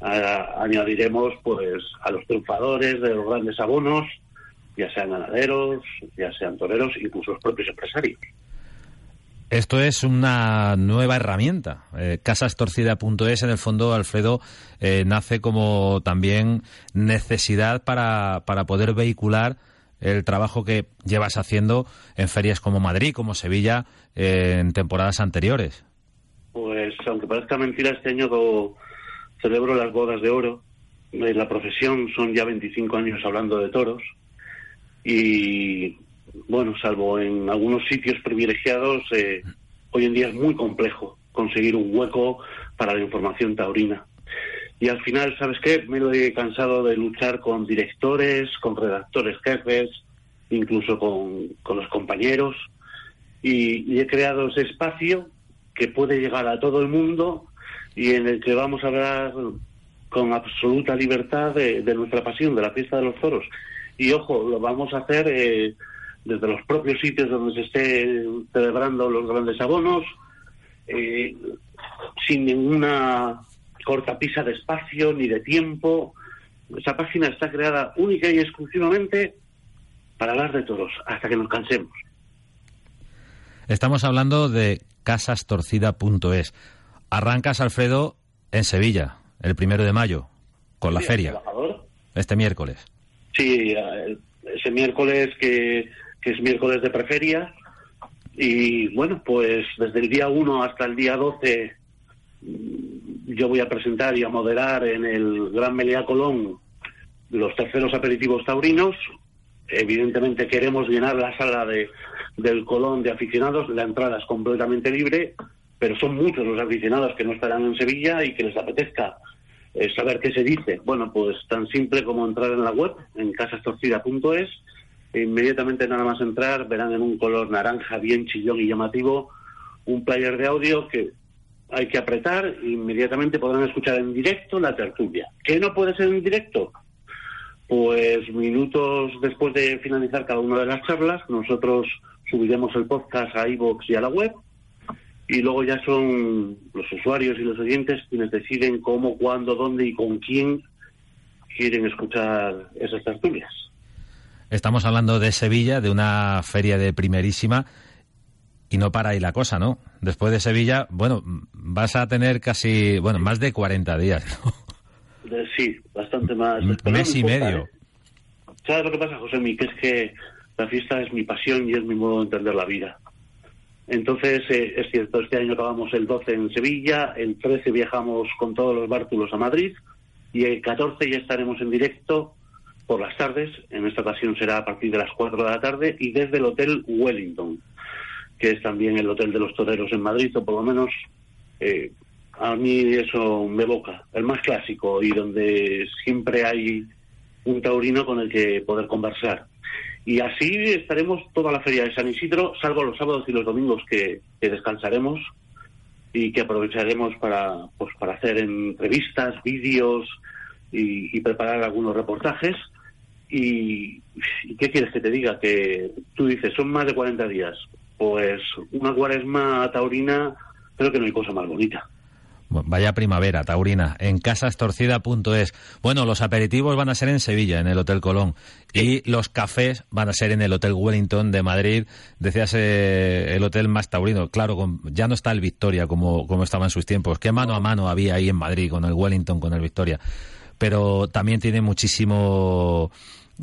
Speaker 5: añadiremos pues a los triunfadores de los grandes abonos, ya sean ganaderos, ya sean toreros, incluso los propios empresarios.
Speaker 3: Esto es una nueva herramienta. Eh, Casastorcida.es, en el fondo, Alfredo, eh, nace como también necesidad para, para poder vehicular el trabajo que llevas haciendo en ferias como Madrid, como Sevilla, eh, en temporadas anteriores.
Speaker 5: Pues, aunque parezca mentira, este año celebro las bodas de oro. En la profesión son ya 25 años hablando de toros y, bueno, salvo en algunos sitios privilegiados, eh, hoy en día es muy complejo conseguir un hueco para la información taurina. Y al final, ¿sabes qué? Me lo he cansado de luchar con directores, con redactores jefes, incluso con, los compañeros, y, y he creado ese espacio que puede llegar a todo el mundo y en el que vamos a hablar con absoluta libertad de, nuestra pasión, de la fiesta de los toros. Y ojo, lo vamos a hacer eh, desde los propios sitios donde se esté celebrando los grandes abonos, eh, sin ninguna cortapisa de espacio ni de tiempo. Esa página está creada única y exclusivamente para hablar de toros, hasta que nos cansemos.
Speaker 3: Estamos hablando de casastorcida.es. Arrancas, Alfredo, en Sevilla, el primero de mayo, con la feria. Este miércoles.
Speaker 5: Sí, ese miércoles que, es miércoles de preferia. Y bueno, pues desde el día 1 hasta el día 12 mm, yo voy a presentar y a moderar en el Gran Melea Colón los terceros aperitivos taurinos. Evidentemente queremos llenar la sala de, del Colón de aficionados, la entrada es completamente libre pero son muchos los aficionados que no estarán en Sevilla y que les apetezca eh, saber qué se dice. Bueno, pues tan simple como entrar en la web, en casastorcida.es, e inmediatamente nada más entrar verán en un color naranja bien chillón y llamativo un player de audio que hay que apretar e inmediatamente podrán escuchar en directo la tertulia. ¿Qué no puede ser en directo? Pues minutos después de finalizar cada una de las charlas, nosotros subiremos el podcast a iVoox y a la web y luego ya son los usuarios y los oyentes quienes deciden cómo, cuándo, dónde y con quién quieren escuchar esas tertulias.
Speaker 3: Estamos hablando de Sevilla, de una feria de primerísima, y no para ahí la cosa, ¿no? Después de Sevilla, bueno, vas a tener casi, bueno, más de 40 días, ¿no?
Speaker 5: sí, bastante más.
Speaker 3: Mes y medio. ¿eh?
Speaker 5: ¿Sabes lo que pasa, José Que es que la fiesta es mi pasión y es mi modo de entender la vida. Entonces, eh, es cierto, este año acabamos el 12 en Sevilla, el 13 viajamos con todos los bártulos a Madrid y el 14 ya estaremos en directo por las tardes. En esta ocasión será a partir de las 4 de la tarde y desde el Hotel Wellington, que es también el Hotel de los Toreros en Madrid, o por lo menos eh, a mí eso me evoca, el más clásico y donde siempre hay un taurino con el que poder conversar. Y así estaremos toda la feria de San Isidro, salvo los sábados y los domingos que, descansaremos y que aprovecharemos para, pues, para hacer entrevistas, vídeos y, preparar algunos reportajes. Y, qué quieres que te diga? Que tú dices, son más de 40 días. Pues una cuaresma taurina, creo que no hay cosa más bonita.
Speaker 3: Vaya primavera, Taurina, en casastorcida.es. Bueno, los aperitivos van a ser en Sevilla, en el Hotel Colón, y los cafés van a ser en el Hotel Wellington de Madrid. Decías eh, el hotel más taurino. Claro, ya no está el Victoria como, como estaba en sus tiempos. ¿Qué mano a mano había ahí en Madrid con el Wellington, con el Victoria? Pero también tiene muchísimo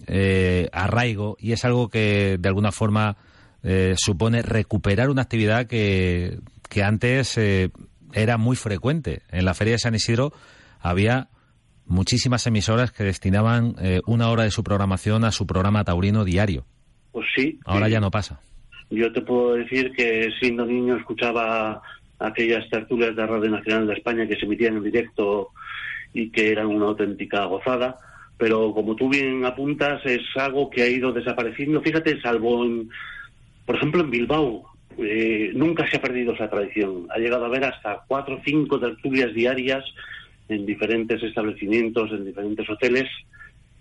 Speaker 3: eh, arraigo y es algo que de alguna forma eh, supone recuperar una actividad que, que antes era muy frecuente. En la Feria de San Isidro había muchísimas emisoras que destinaban eh, una hora de su programación a su programa taurino diario.
Speaker 5: Pues sí.
Speaker 3: Ahora ya no pasa.
Speaker 5: Yo te puedo decir que siendo niño escuchaba aquellas tertulias de Radio Nacional de España que se emitían en directo y que eran una auténtica gozada, pero como tú bien apuntas, es algo que ha ido desapareciendo. Fíjate, salvo en, por ejemplo, en Bilbao, eh, nunca se ha perdido esa tradición. Ha llegado a haber hasta cuatro o cinco tertulias diarias en diferentes establecimientos, en diferentes hoteles.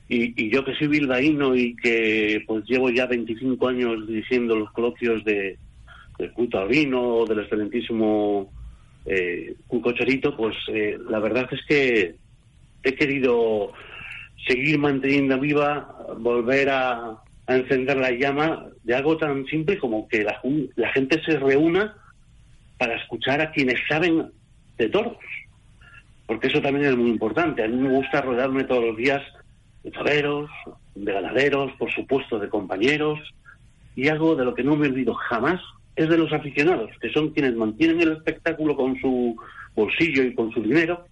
Speaker 5: Y, yo que soy bilbaíno y que pues llevo ya 25 años dirigiendo los coloquios de, al vino, del excelentísimo eh, Cucocherito, pues eh, la verdad es que he querido seguir manteniendo viva, volver a, a encender la llama de algo tan simple como que la, la gente se reúna para escuchar a quienes saben de toros. Porque eso también es muy importante. A mí me gusta rodearme todos los días de toreros, de ganaderos, por supuesto, de compañeros. Y algo de lo que no me olvido jamás es de los aficionados, que son quienes mantienen el espectáculo con su bolsillo y con su dinero.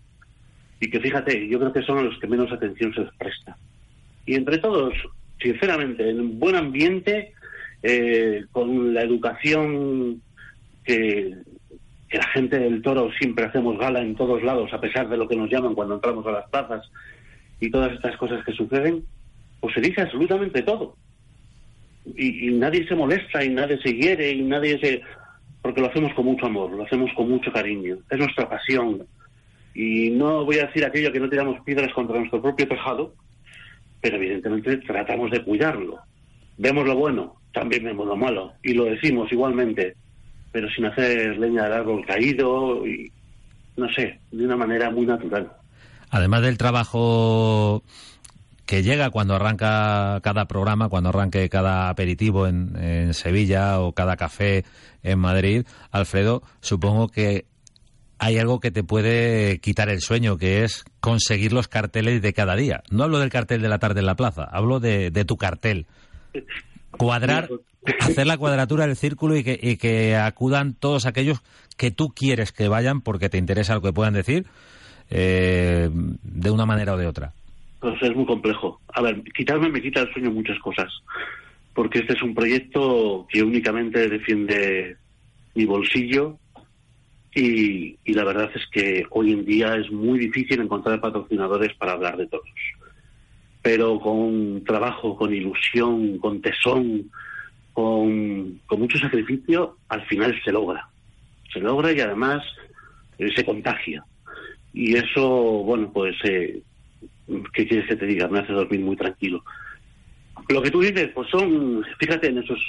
Speaker 5: Y que fíjate, yo creo que son a los que menos atención se les presta. Y entre todos, sinceramente, en buen ambiente, eh, con la educación que, la gente del toro siempre hacemos gala en todos lados, a pesar de lo que nos llaman cuando entramos a las plazas y todas estas cosas que suceden, pues se dice absolutamente todo. Y, y nadie se molesta y nadie se hiere y nadie se... porque lo hacemos con mucho amor, lo hacemos con mucho cariño, es nuestra pasión. Y no voy a decir aquello que no tiramos piedras contra nuestro propio tejado, pero evidentemente tratamos de cuidarlo. Vemos lo bueno, también vemos lo malo, y lo decimos igualmente, pero sin hacer leña del árbol caído y, no sé, de una manera muy natural.
Speaker 3: Además del trabajo que llega cuando arranca cada programa, cuando arranque cada aperitivo en, en, Sevilla o cada café en Madrid, Alfredo, supongo que hay algo que te puede quitar el sueño, que es conseguir los carteles de cada día. No hablo del cartel de la tarde en la plaza, hablo de, tu cartel. Cuadrar, hacer la cuadratura del círculo y que, y que acudan todos aquellos que tú quieres que vayan porque te interesa lo que puedan decir eh, de una manera o de otra.
Speaker 5: Pues es muy complejo. A ver, quitarme me quita el sueño muchas cosas, porque este es un proyecto que únicamente defiende mi bolsillo y, la verdad es que hoy en día es muy difícil encontrar patrocinadores para hablar de todos. Pero con trabajo, con ilusión, con tesón, con, mucho sacrificio, al final se logra. Se logra y además eh, se contagia. Y eso, bueno, pues, eh, ¿qué quieres que te diga? Me hace dormir muy tranquilo. Lo que tú dices, pues son, fíjate en esos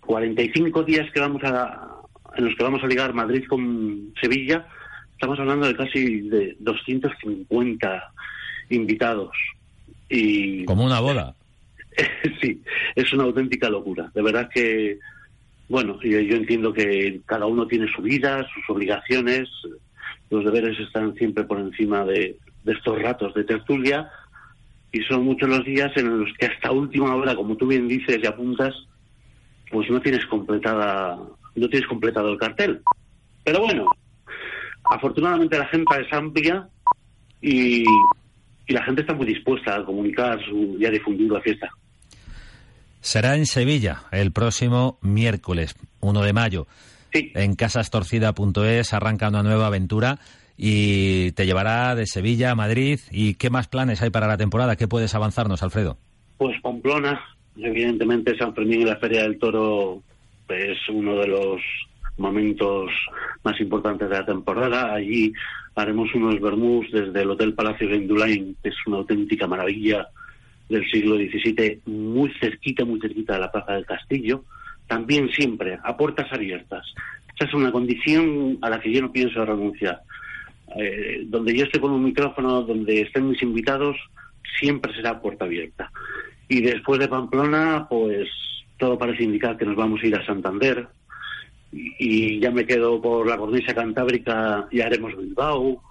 Speaker 5: 45 días que vamos a, en los que vamos a ligar Madrid con Sevilla, estamos hablando de casi de 250 invitados. Y,
Speaker 3: Como una boda.
Speaker 5: sí, es una auténtica locura. De verdad que, bueno, yo, yo entiendo que cada uno tiene su vida, sus obligaciones, los deberes están siempre por encima de, de estos ratos de tertulia y son muchos los días en los que hasta última hora, como tú bien dices y apuntas, pues no tienes completada, no tienes completado el cartel. Pero bueno, afortunadamente la gente es amplia y, y la gente está muy dispuesta a comunicar su, y a difundir la fiesta.
Speaker 3: Será en Sevilla el próximo miércoles, 1 de mayo.
Speaker 5: Sí.
Speaker 3: En casastorcida.es arranca una nueva aventura y te llevará de Sevilla a Madrid. ¿Y qué más planes hay para la temporada? ¿Qué puedes avanzarnos, Alfredo?
Speaker 5: Pues Pamplona, evidentemente San Fermín y la Feria del Toro es uno de los momentos más importantes de la temporada. Allí haremos unos vermús desde el Hotel Palacio Gendulain, que es una auténtica maravilla del siglo XVII, muy cerquita, muy cerquita de la Plaza del Castillo. También siempre a puertas abiertas. Esa es una condición a la que yo no pienso renunciar. Eh, donde yo esté con un micrófono, donde estén mis invitados, siempre será puerta abierta. Y después de Pamplona, pues todo parece indicar que nos vamos a ir a Santander. Y, ya me quedo por la cornisa cantábrica y haremos Bilbao.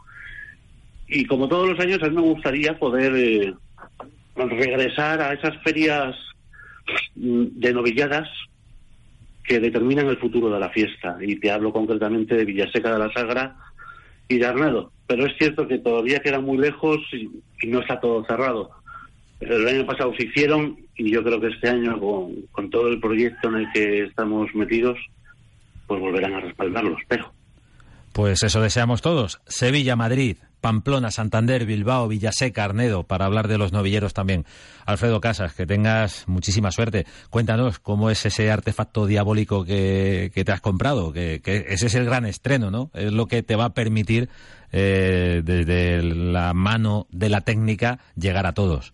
Speaker 5: Y como todos los años, a mí me gustaría poder eh, regresar a esas ferias mm, de novilladas que determinan el futuro de la fiesta. Y te hablo concretamente de Villaseca de la Sagra y de Arnedo. Pero es cierto que todavía queda muy lejos y no está todo cerrado. El año pasado se hicieron y yo creo que este año, con, todo el proyecto en el que estamos metidos, pues volverán a respaldarlos. Pero
Speaker 3: Pues eso deseamos todos. Sevilla, Madrid, Pamplona, Santander, Bilbao, Villaseca, Arnedo, para hablar de los novilleros también. Alfredo Casas, que tengas muchísima suerte. Cuéntanos cómo es ese artefacto diabólico que, que te has comprado, que, que, ese es el gran estreno, ¿no? Es lo que te va a permitir, eh, desde la mano de la técnica, llegar a todos.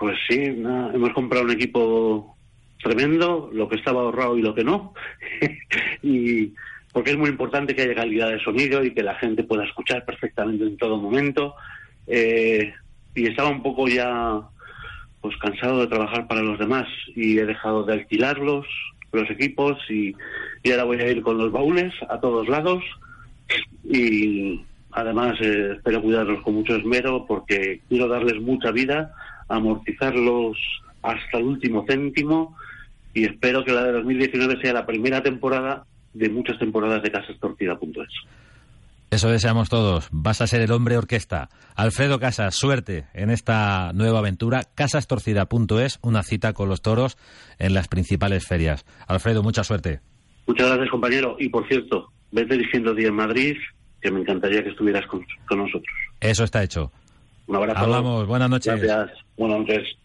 Speaker 5: Pues sí, hemos comprado un equipo tremendo, lo que estaba ahorrado y lo que no. y porque es muy importante que haya calidad de sonido y que la gente pueda escuchar perfectamente en todo momento. Eh, y estaba un poco ya pues cansado de trabajar para los demás y he dejado de alquilarlos, los equipos, y, y ahora voy a ir con los baúles a todos lados. Y además eh, espero cuidarlos con mucho esmero porque quiero darles mucha vida, amortizarlos hasta el último céntimo y espero que la de 2019 sea la primera temporada de muchas temporadas de casastorcida.es.
Speaker 3: Eso deseamos todos. Vas a ser el hombre orquesta. Alfredo Casas, suerte en esta nueva aventura. Casastorcida.es, una cita con los toros en las principales ferias. Alfredo, mucha suerte.
Speaker 5: Muchas gracias, compañero. Y por cierto, vete dirigiendo día en Madrid, que me encantaría que estuvieras con, con nosotros.
Speaker 3: Eso está hecho.
Speaker 5: Un abrazo.
Speaker 3: Hablamos. Buenas noches.
Speaker 5: Gracias. Buenas noches.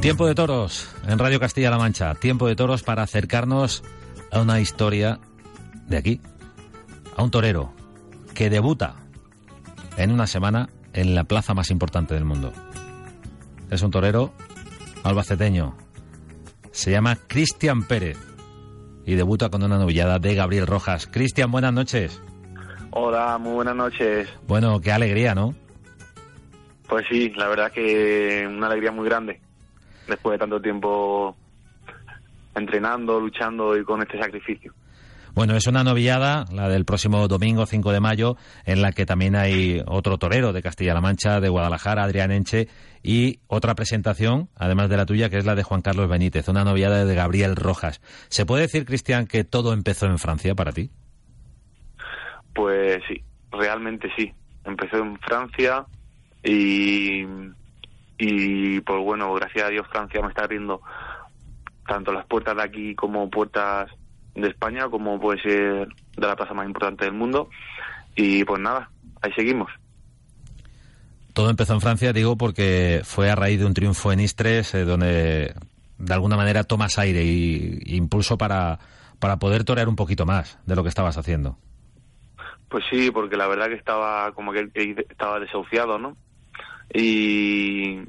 Speaker 3: Tiempo de toros en Radio Castilla-La Mancha. Tiempo de toros para acercarnos a una historia de aquí. A un torero que debuta en una semana en la plaza más importante del mundo. Es un torero albaceteño. Se llama Cristian Pérez y debuta con una novillada de Gabriel Rojas. Cristian, buenas noches.
Speaker 6: Hola, muy buenas noches.
Speaker 3: Bueno, qué alegría, ¿no?
Speaker 6: Pues sí, la verdad que una alegría muy grande. Después de tanto tiempo entrenando, luchando y con este sacrificio.
Speaker 3: Bueno, es una novillada, la del próximo domingo 5 de mayo, en la que también hay otro torero de Castilla-La Mancha, de Guadalajara, Adrián Enche, y otra presentación, además de la tuya, que es la de Juan Carlos Benítez, una novillada de Gabriel Rojas. ¿Se puede decir, Cristian, que todo empezó en Francia para ti?
Speaker 6: Pues sí, realmente sí. Empezó en Francia y, y pues bueno, gracias a Dios Francia me está abriendo tanto las puertas de aquí como puertas de España, como puede ser de la plaza más importante del mundo. Y pues nada, ahí seguimos.
Speaker 3: Todo empezó en Francia, digo, porque fue a raíz de un triunfo en Istres, eh, donde de alguna manera tomas aire y, y impulso para, para poder torear un poquito más de lo que estabas haciendo.
Speaker 6: Pues sí, porque la verdad que estaba como que estaba desahuciado, ¿no? Y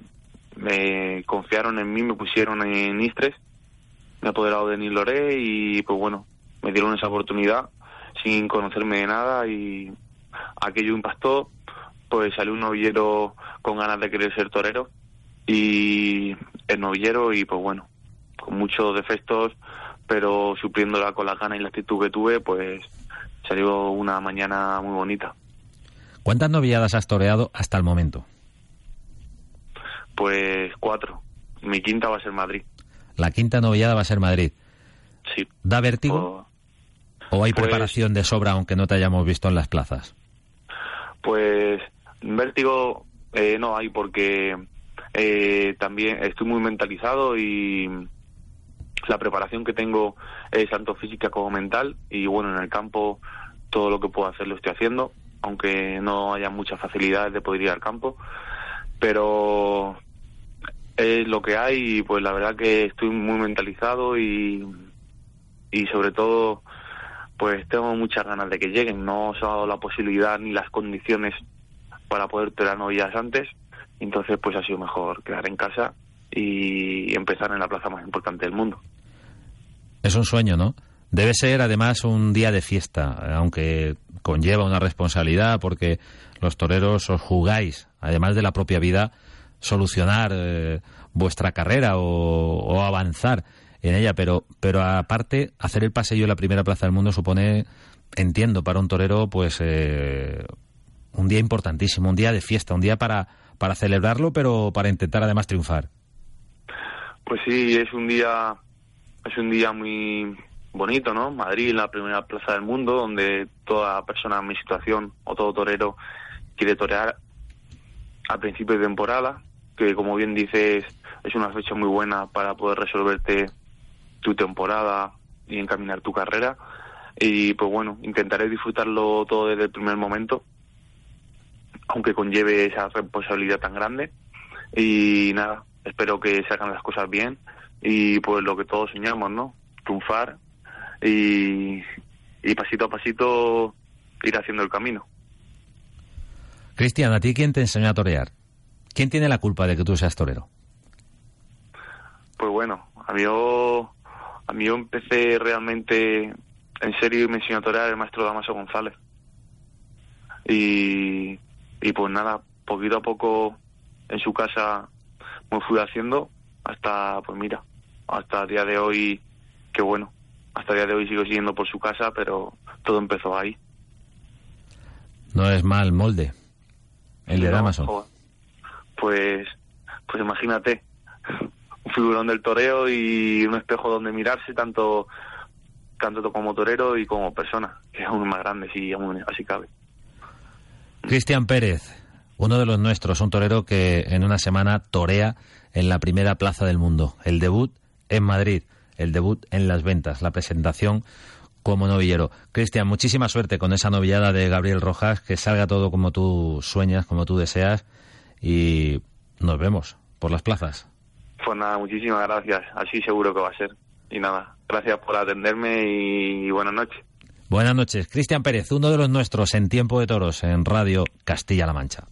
Speaker 6: me confiaron en mí, me pusieron en Istres, me he apoderado de Niloré y pues bueno, me dieron esa oportunidad sin conocerme de nada y aquello impactó, pues salió un novillero con ganas de querer ser torero y el novillero y pues bueno, con muchos defectos, pero supliéndola con la ganas y la actitud que tuve, pues salió una mañana muy bonita.
Speaker 3: ¿Cuántas novilladas has toreado hasta el momento?
Speaker 6: Pues cuatro. Mi quinta va a ser Madrid.
Speaker 3: La quinta novillada va a ser Madrid.
Speaker 6: Sí.
Speaker 3: ¿Da vértigo? ¿O hay
Speaker 6: pues
Speaker 3: preparación de sobra aunque no te hayamos visto en las plazas?
Speaker 6: Pues vértigo eh, no hay porque eh, también estoy muy mentalizado y la preparación que tengo es tanto física como mental y bueno, en el campo todo lo que puedo hacer lo estoy haciendo, aunque no haya muchas facilidades de poder ir al campo, pero es lo que hay y pues la verdad que estoy muy mentalizado y, y sobre todo pues tengo muchas ganas de que lleguen. No se ha dado la posibilidad ni las condiciones para poder tener novillas antes, entonces pues ha sido mejor quedar en casa y empezar en la plaza más importante del mundo.
Speaker 3: Es un sueño, ¿no? Debe ser además un día de fiesta, aunque conlleva una responsabilidad porque los toreros os jugáis, además de la propia vida, solucionar eh, vuestra carrera o, avanzar en ella, pero, pero aparte, hacer el paseo en la primera plaza del mundo supone, entiendo, para un torero, pues eh, un día importantísimo, un día de fiesta, un día para, para celebrarlo, pero para intentar además triunfar.
Speaker 6: Pues sí, es un día, es un día muy bonito, ¿no? Madrid, la primera plaza del mundo, donde toda persona en mi situación o todo torero quiere torear a principio de temporada, que como bien dices es una fecha muy buena para poder resolverte tu temporada y encaminar tu carrera. Y pues bueno, intentaré disfrutarlo todo desde el primer momento, aunque conlleve esa responsabilidad tan grande. Y nada, espero que se hagan las cosas bien y pues lo que todos soñamos, ¿no? Triunfar y, y pasito a pasito ir haciendo el camino.
Speaker 3: Cristian, ¿a ti quién te enseñó a torear? ¿Quién tiene la culpa de que tú seas torero?
Speaker 6: Pues bueno, a mí yo, a mí yo empecé realmente en serio y me enseñó a torear el maestro Damaso González. Y, y pues nada, poquito a poco en su casa me fui haciendo hasta, pues mira, hasta el día de hoy, que bueno, hasta el día de hoy sigo siguiendo por su casa, pero todo empezó ahí.
Speaker 3: No es mal molde, el de Damaso.
Speaker 6: Pues, pues imagínate, un figurón del toreo y un espejo donde mirarse tanto tanto como torero y como persona, que es aún más grande, si aún así cabe.
Speaker 3: Cristian Pérez, uno de los nuestros, un torero que en una semana torea en la primera plaza del mundo. El debut en Madrid, el debut en las ventas, la presentación como novillero. Cristian, muchísima suerte con esa novillada de Gabriel Rojas, que salga todo como tú sueñas, como tú deseas y nos vemos por las plazas.
Speaker 6: Pues nada, muchísimas gracias. Así seguro que va a ser. Y nada, gracias por atenderme y, buenas noches.
Speaker 3: Buenas noches. Cristian Pérez, uno de los nuestros en Tiempo de Toros en Radio Castilla-La Mancha.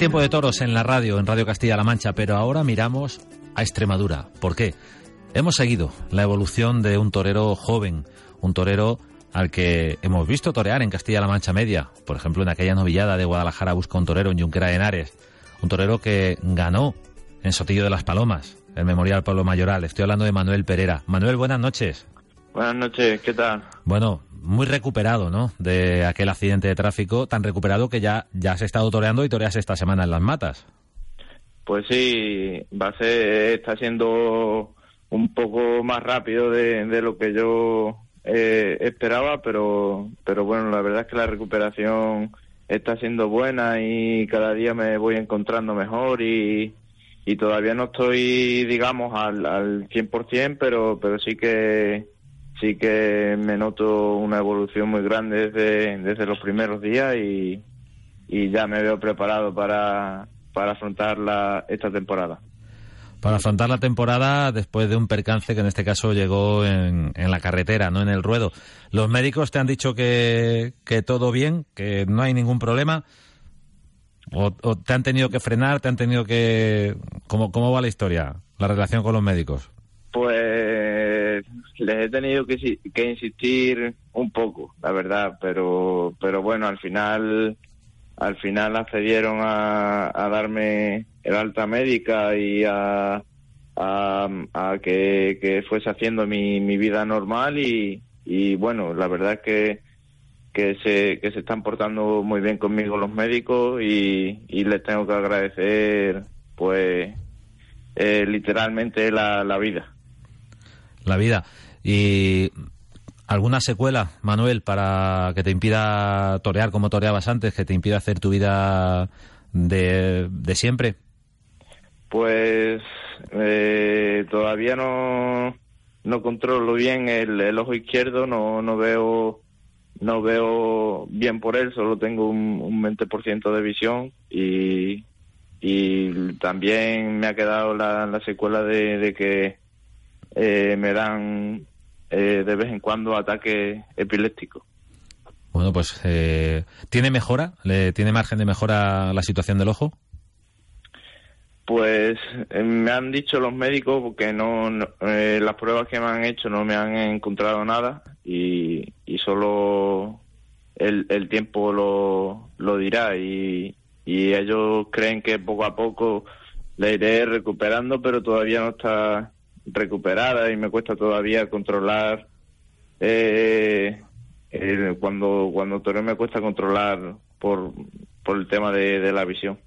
Speaker 3: Tiempo de toros en la radio, en Radio Castilla-La Mancha, pero ahora miramos a Extremadura. ¿Por qué? Hemos seguido la evolución de un torero joven, un torero al que hemos visto torear en Castilla-La Mancha Media, por ejemplo en aquella novillada de Guadalajara busca un torero en Junquera de Henares, un torero que ganó en Sotillo de las Palomas, el Memorial Pablo Mayoral. Estoy hablando de Manuel Pereira. Manuel, buenas noches.
Speaker 7: Buenas noches, ¿qué tal?
Speaker 3: Bueno, muy recuperado, ¿no? De aquel accidente de tráfico, tan recuperado que ya, ya has estado toreando y toreas esta semana en las matas.
Speaker 7: Pues sí, va a ser, está siendo un poco más rápido de, lo que yo eh, esperaba, pero, pero bueno, la verdad es que la recuperación está siendo buena y cada día me voy encontrando mejor y, y todavía no estoy, digamos, al, al 100%, pero, pero sí que sí que me noto una evolución muy grande desde, desde los primeros días y, y ya me veo preparado para, para afrontar la, esta temporada.
Speaker 3: Para afrontar la temporada después de un percance que en este caso llegó en, en la carretera, no en el ruedo. ¿Los médicos te han dicho que, que todo bien, que no hay ningún problema? ¿O, ¿O, te han tenido que frenar? ¿Te han tenido que...? ¿Cómo, ¿Cómo va la historia, la relación con los médicos?
Speaker 7: Pues les he tenido que, insistir un poco, la verdad, pero pero bueno, al final al final accedieron a, a darme el alta médica y a, a, a que, que, fuese haciendo mi, mi vida normal y, y, bueno, la verdad es que, que, se, que se están portando muy bien conmigo los médicos y, y les tengo que agradecer pues eh, literalmente la, la vida.
Speaker 3: La vida. Y ¿Alguna secuela, Manuel, para que te impida torear como toreabas antes, que te impida hacer tu vida de, de siempre?
Speaker 7: Pues eh, todavía no, no controlo bien el, ojo izquierdo, no, no veo no veo bien por él, solo tengo un, un 20% de visión y, y también me ha quedado la, la secuela de que eh, me dan eh, de vez en cuando ataque epiléptico.
Speaker 3: Bueno, pues eh, ¿tiene mejora? ¿Le, ¿Tiene margen de mejora la situación del ojo?
Speaker 7: Pues eh, me han dicho los médicos que no, no eh, las pruebas que me han hecho no me han encontrado nada y, y solo el, el tiempo lo, lo dirá y, y ellos creen que poco a poco le iré recuperando pero todavía no está recuperada y me cuesta todavía controlar eh, eh, cuando cuando toreo me cuesta controlar por, por el tema de, la visión.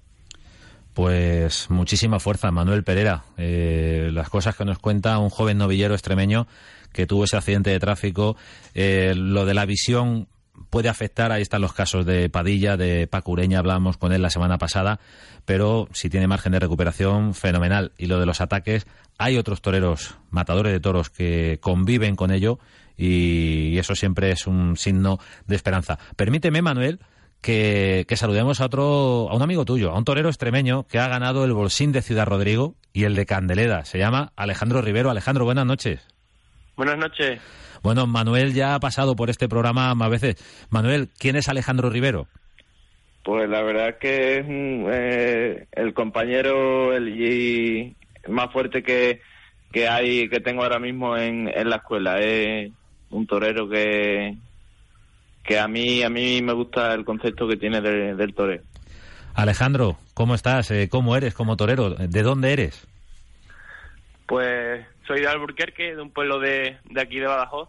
Speaker 3: Pues muchísima fuerza, Manuel Pereira. Eh, las cosas que nos cuenta un joven novillero extremeño que tuvo ese accidente de tráfico, eh, lo de la visión puede afectar, ahí están los casos de Padilla, de Pacureña, hablamos con él la semana pasada, pero si tiene margen de recuperación, fenomenal. Y lo de los ataques, hay otros toreros, matadores de toros, que conviven con ello y eso siempre es un signo de esperanza. Permíteme, Manuel, que, que, saludemos a otro, a un amigo tuyo, a un torero extremeño que ha ganado el bolsín de Ciudad Rodrigo y el de Candeleda. Se llama Alejandro Rivero. Alejandro, buenas noches.
Speaker 8: Buenas noches.
Speaker 3: Bueno, Manuel ya ha pasado por este programa más veces. Manuel, ¿quién es Alejandro Rivero?
Speaker 7: Pues la verdad que es eh, el compañero el más fuerte que, que hay que tengo ahora mismo en, en la escuela. Es un torero que, que a mí a mí me gusta el concepto que tiene de, del torero.
Speaker 3: Alejandro, ¿cómo estás? Eh, ¿Cómo eres como torero? ¿De dónde eres?
Speaker 8: Pues soy de Alburquerque, de un pueblo de, de aquí de Badajoz,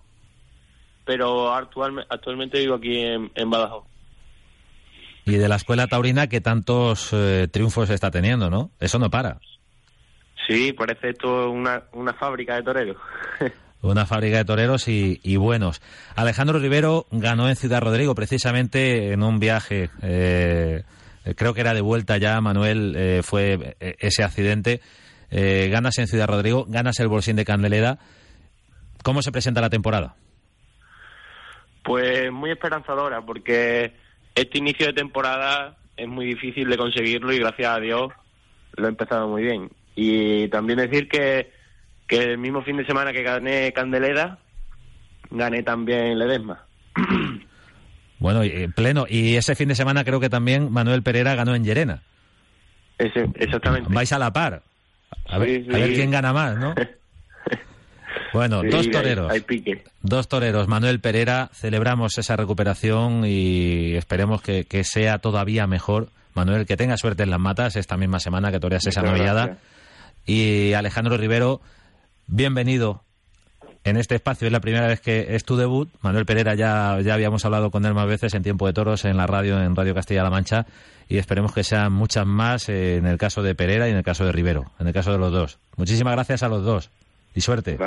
Speaker 8: pero actual, actualmente vivo aquí en, en, Badajoz.
Speaker 3: Y de la escuela taurina que tantos eh, triunfos está teniendo, ¿no? Eso no para.
Speaker 8: Sí, parece esto una, una fábrica de toreros.
Speaker 3: una fábrica de toreros y, y, buenos. Alejandro Rivero ganó en Ciudad Rodrigo precisamente en un viaje, eh, creo que era de vuelta ya, Manuel, eh, fue ese accidente. Eh, ganas en Ciudad Rodrigo, ganas el bolsín de Candeleda. ¿Cómo se presenta la temporada?
Speaker 8: Pues muy esperanzadora, porque este inicio de temporada es muy difícil de conseguirlo y gracias a Dios lo he empezado muy bien. Y también decir que, que el mismo fin de semana que gané Candeleda, gané también Ledesma.
Speaker 3: Bueno, y, pleno. Y ese fin de semana creo que también Manuel Pereira ganó en Llerena.
Speaker 8: Ese, exactamente.
Speaker 3: Vais a la par. A ver, sí, sí. a ver quién gana más, ¿no? Bueno, sí, dos toreros.
Speaker 8: Hay, hay pique.
Speaker 3: Dos toreros. Manuel Pereira, celebramos esa recuperación y esperemos que, que, sea todavía mejor. Manuel, que tenga suerte en las matas esta misma semana que toreas esa novillada. Y Alejandro Rivero, bienvenido en este espacio. Es la primera vez que es tu debut. Manuel Pereira ya, ya habíamos hablado con él más veces en Tiempo de Toros, en la radio, en Radio Castilla-La Mancha. Y esperemos que sean muchas más en el caso de Pereira y en el caso de Rivero, en el caso de los dos. Muchísimas gracias a los dos y suerte.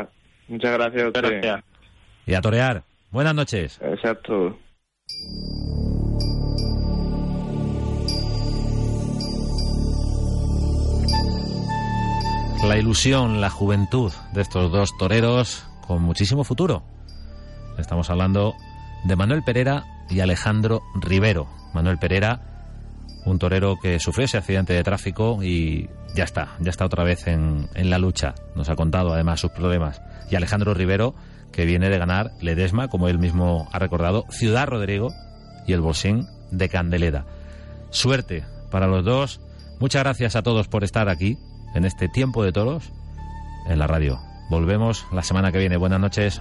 Speaker 7: Muchas gracias a usted.
Speaker 8: Gracias.
Speaker 3: Y a torear. Buenas noches.
Speaker 7: Exacto.
Speaker 3: La ilusión, la juventud de estos dos toreros con muchísimo futuro. Estamos hablando de Manuel Pereira y Alejandro Rivero. Manuel Pereira, un torero que sufrió ese accidente de tráfico y ya está, ya está otra vez en, la lucha. Nos ha contado además sus problemas. Y Alejandro Rivero, que viene de ganar Ledesma, como él mismo ha recordado, Ciudad Rodrigo y el Bolsín de Candeleda. Suerte para los dos. Muchas gracias a todos por estar aquí en este tiempo de toros en la radio. Volvemos la semana que viene. Buenas noches.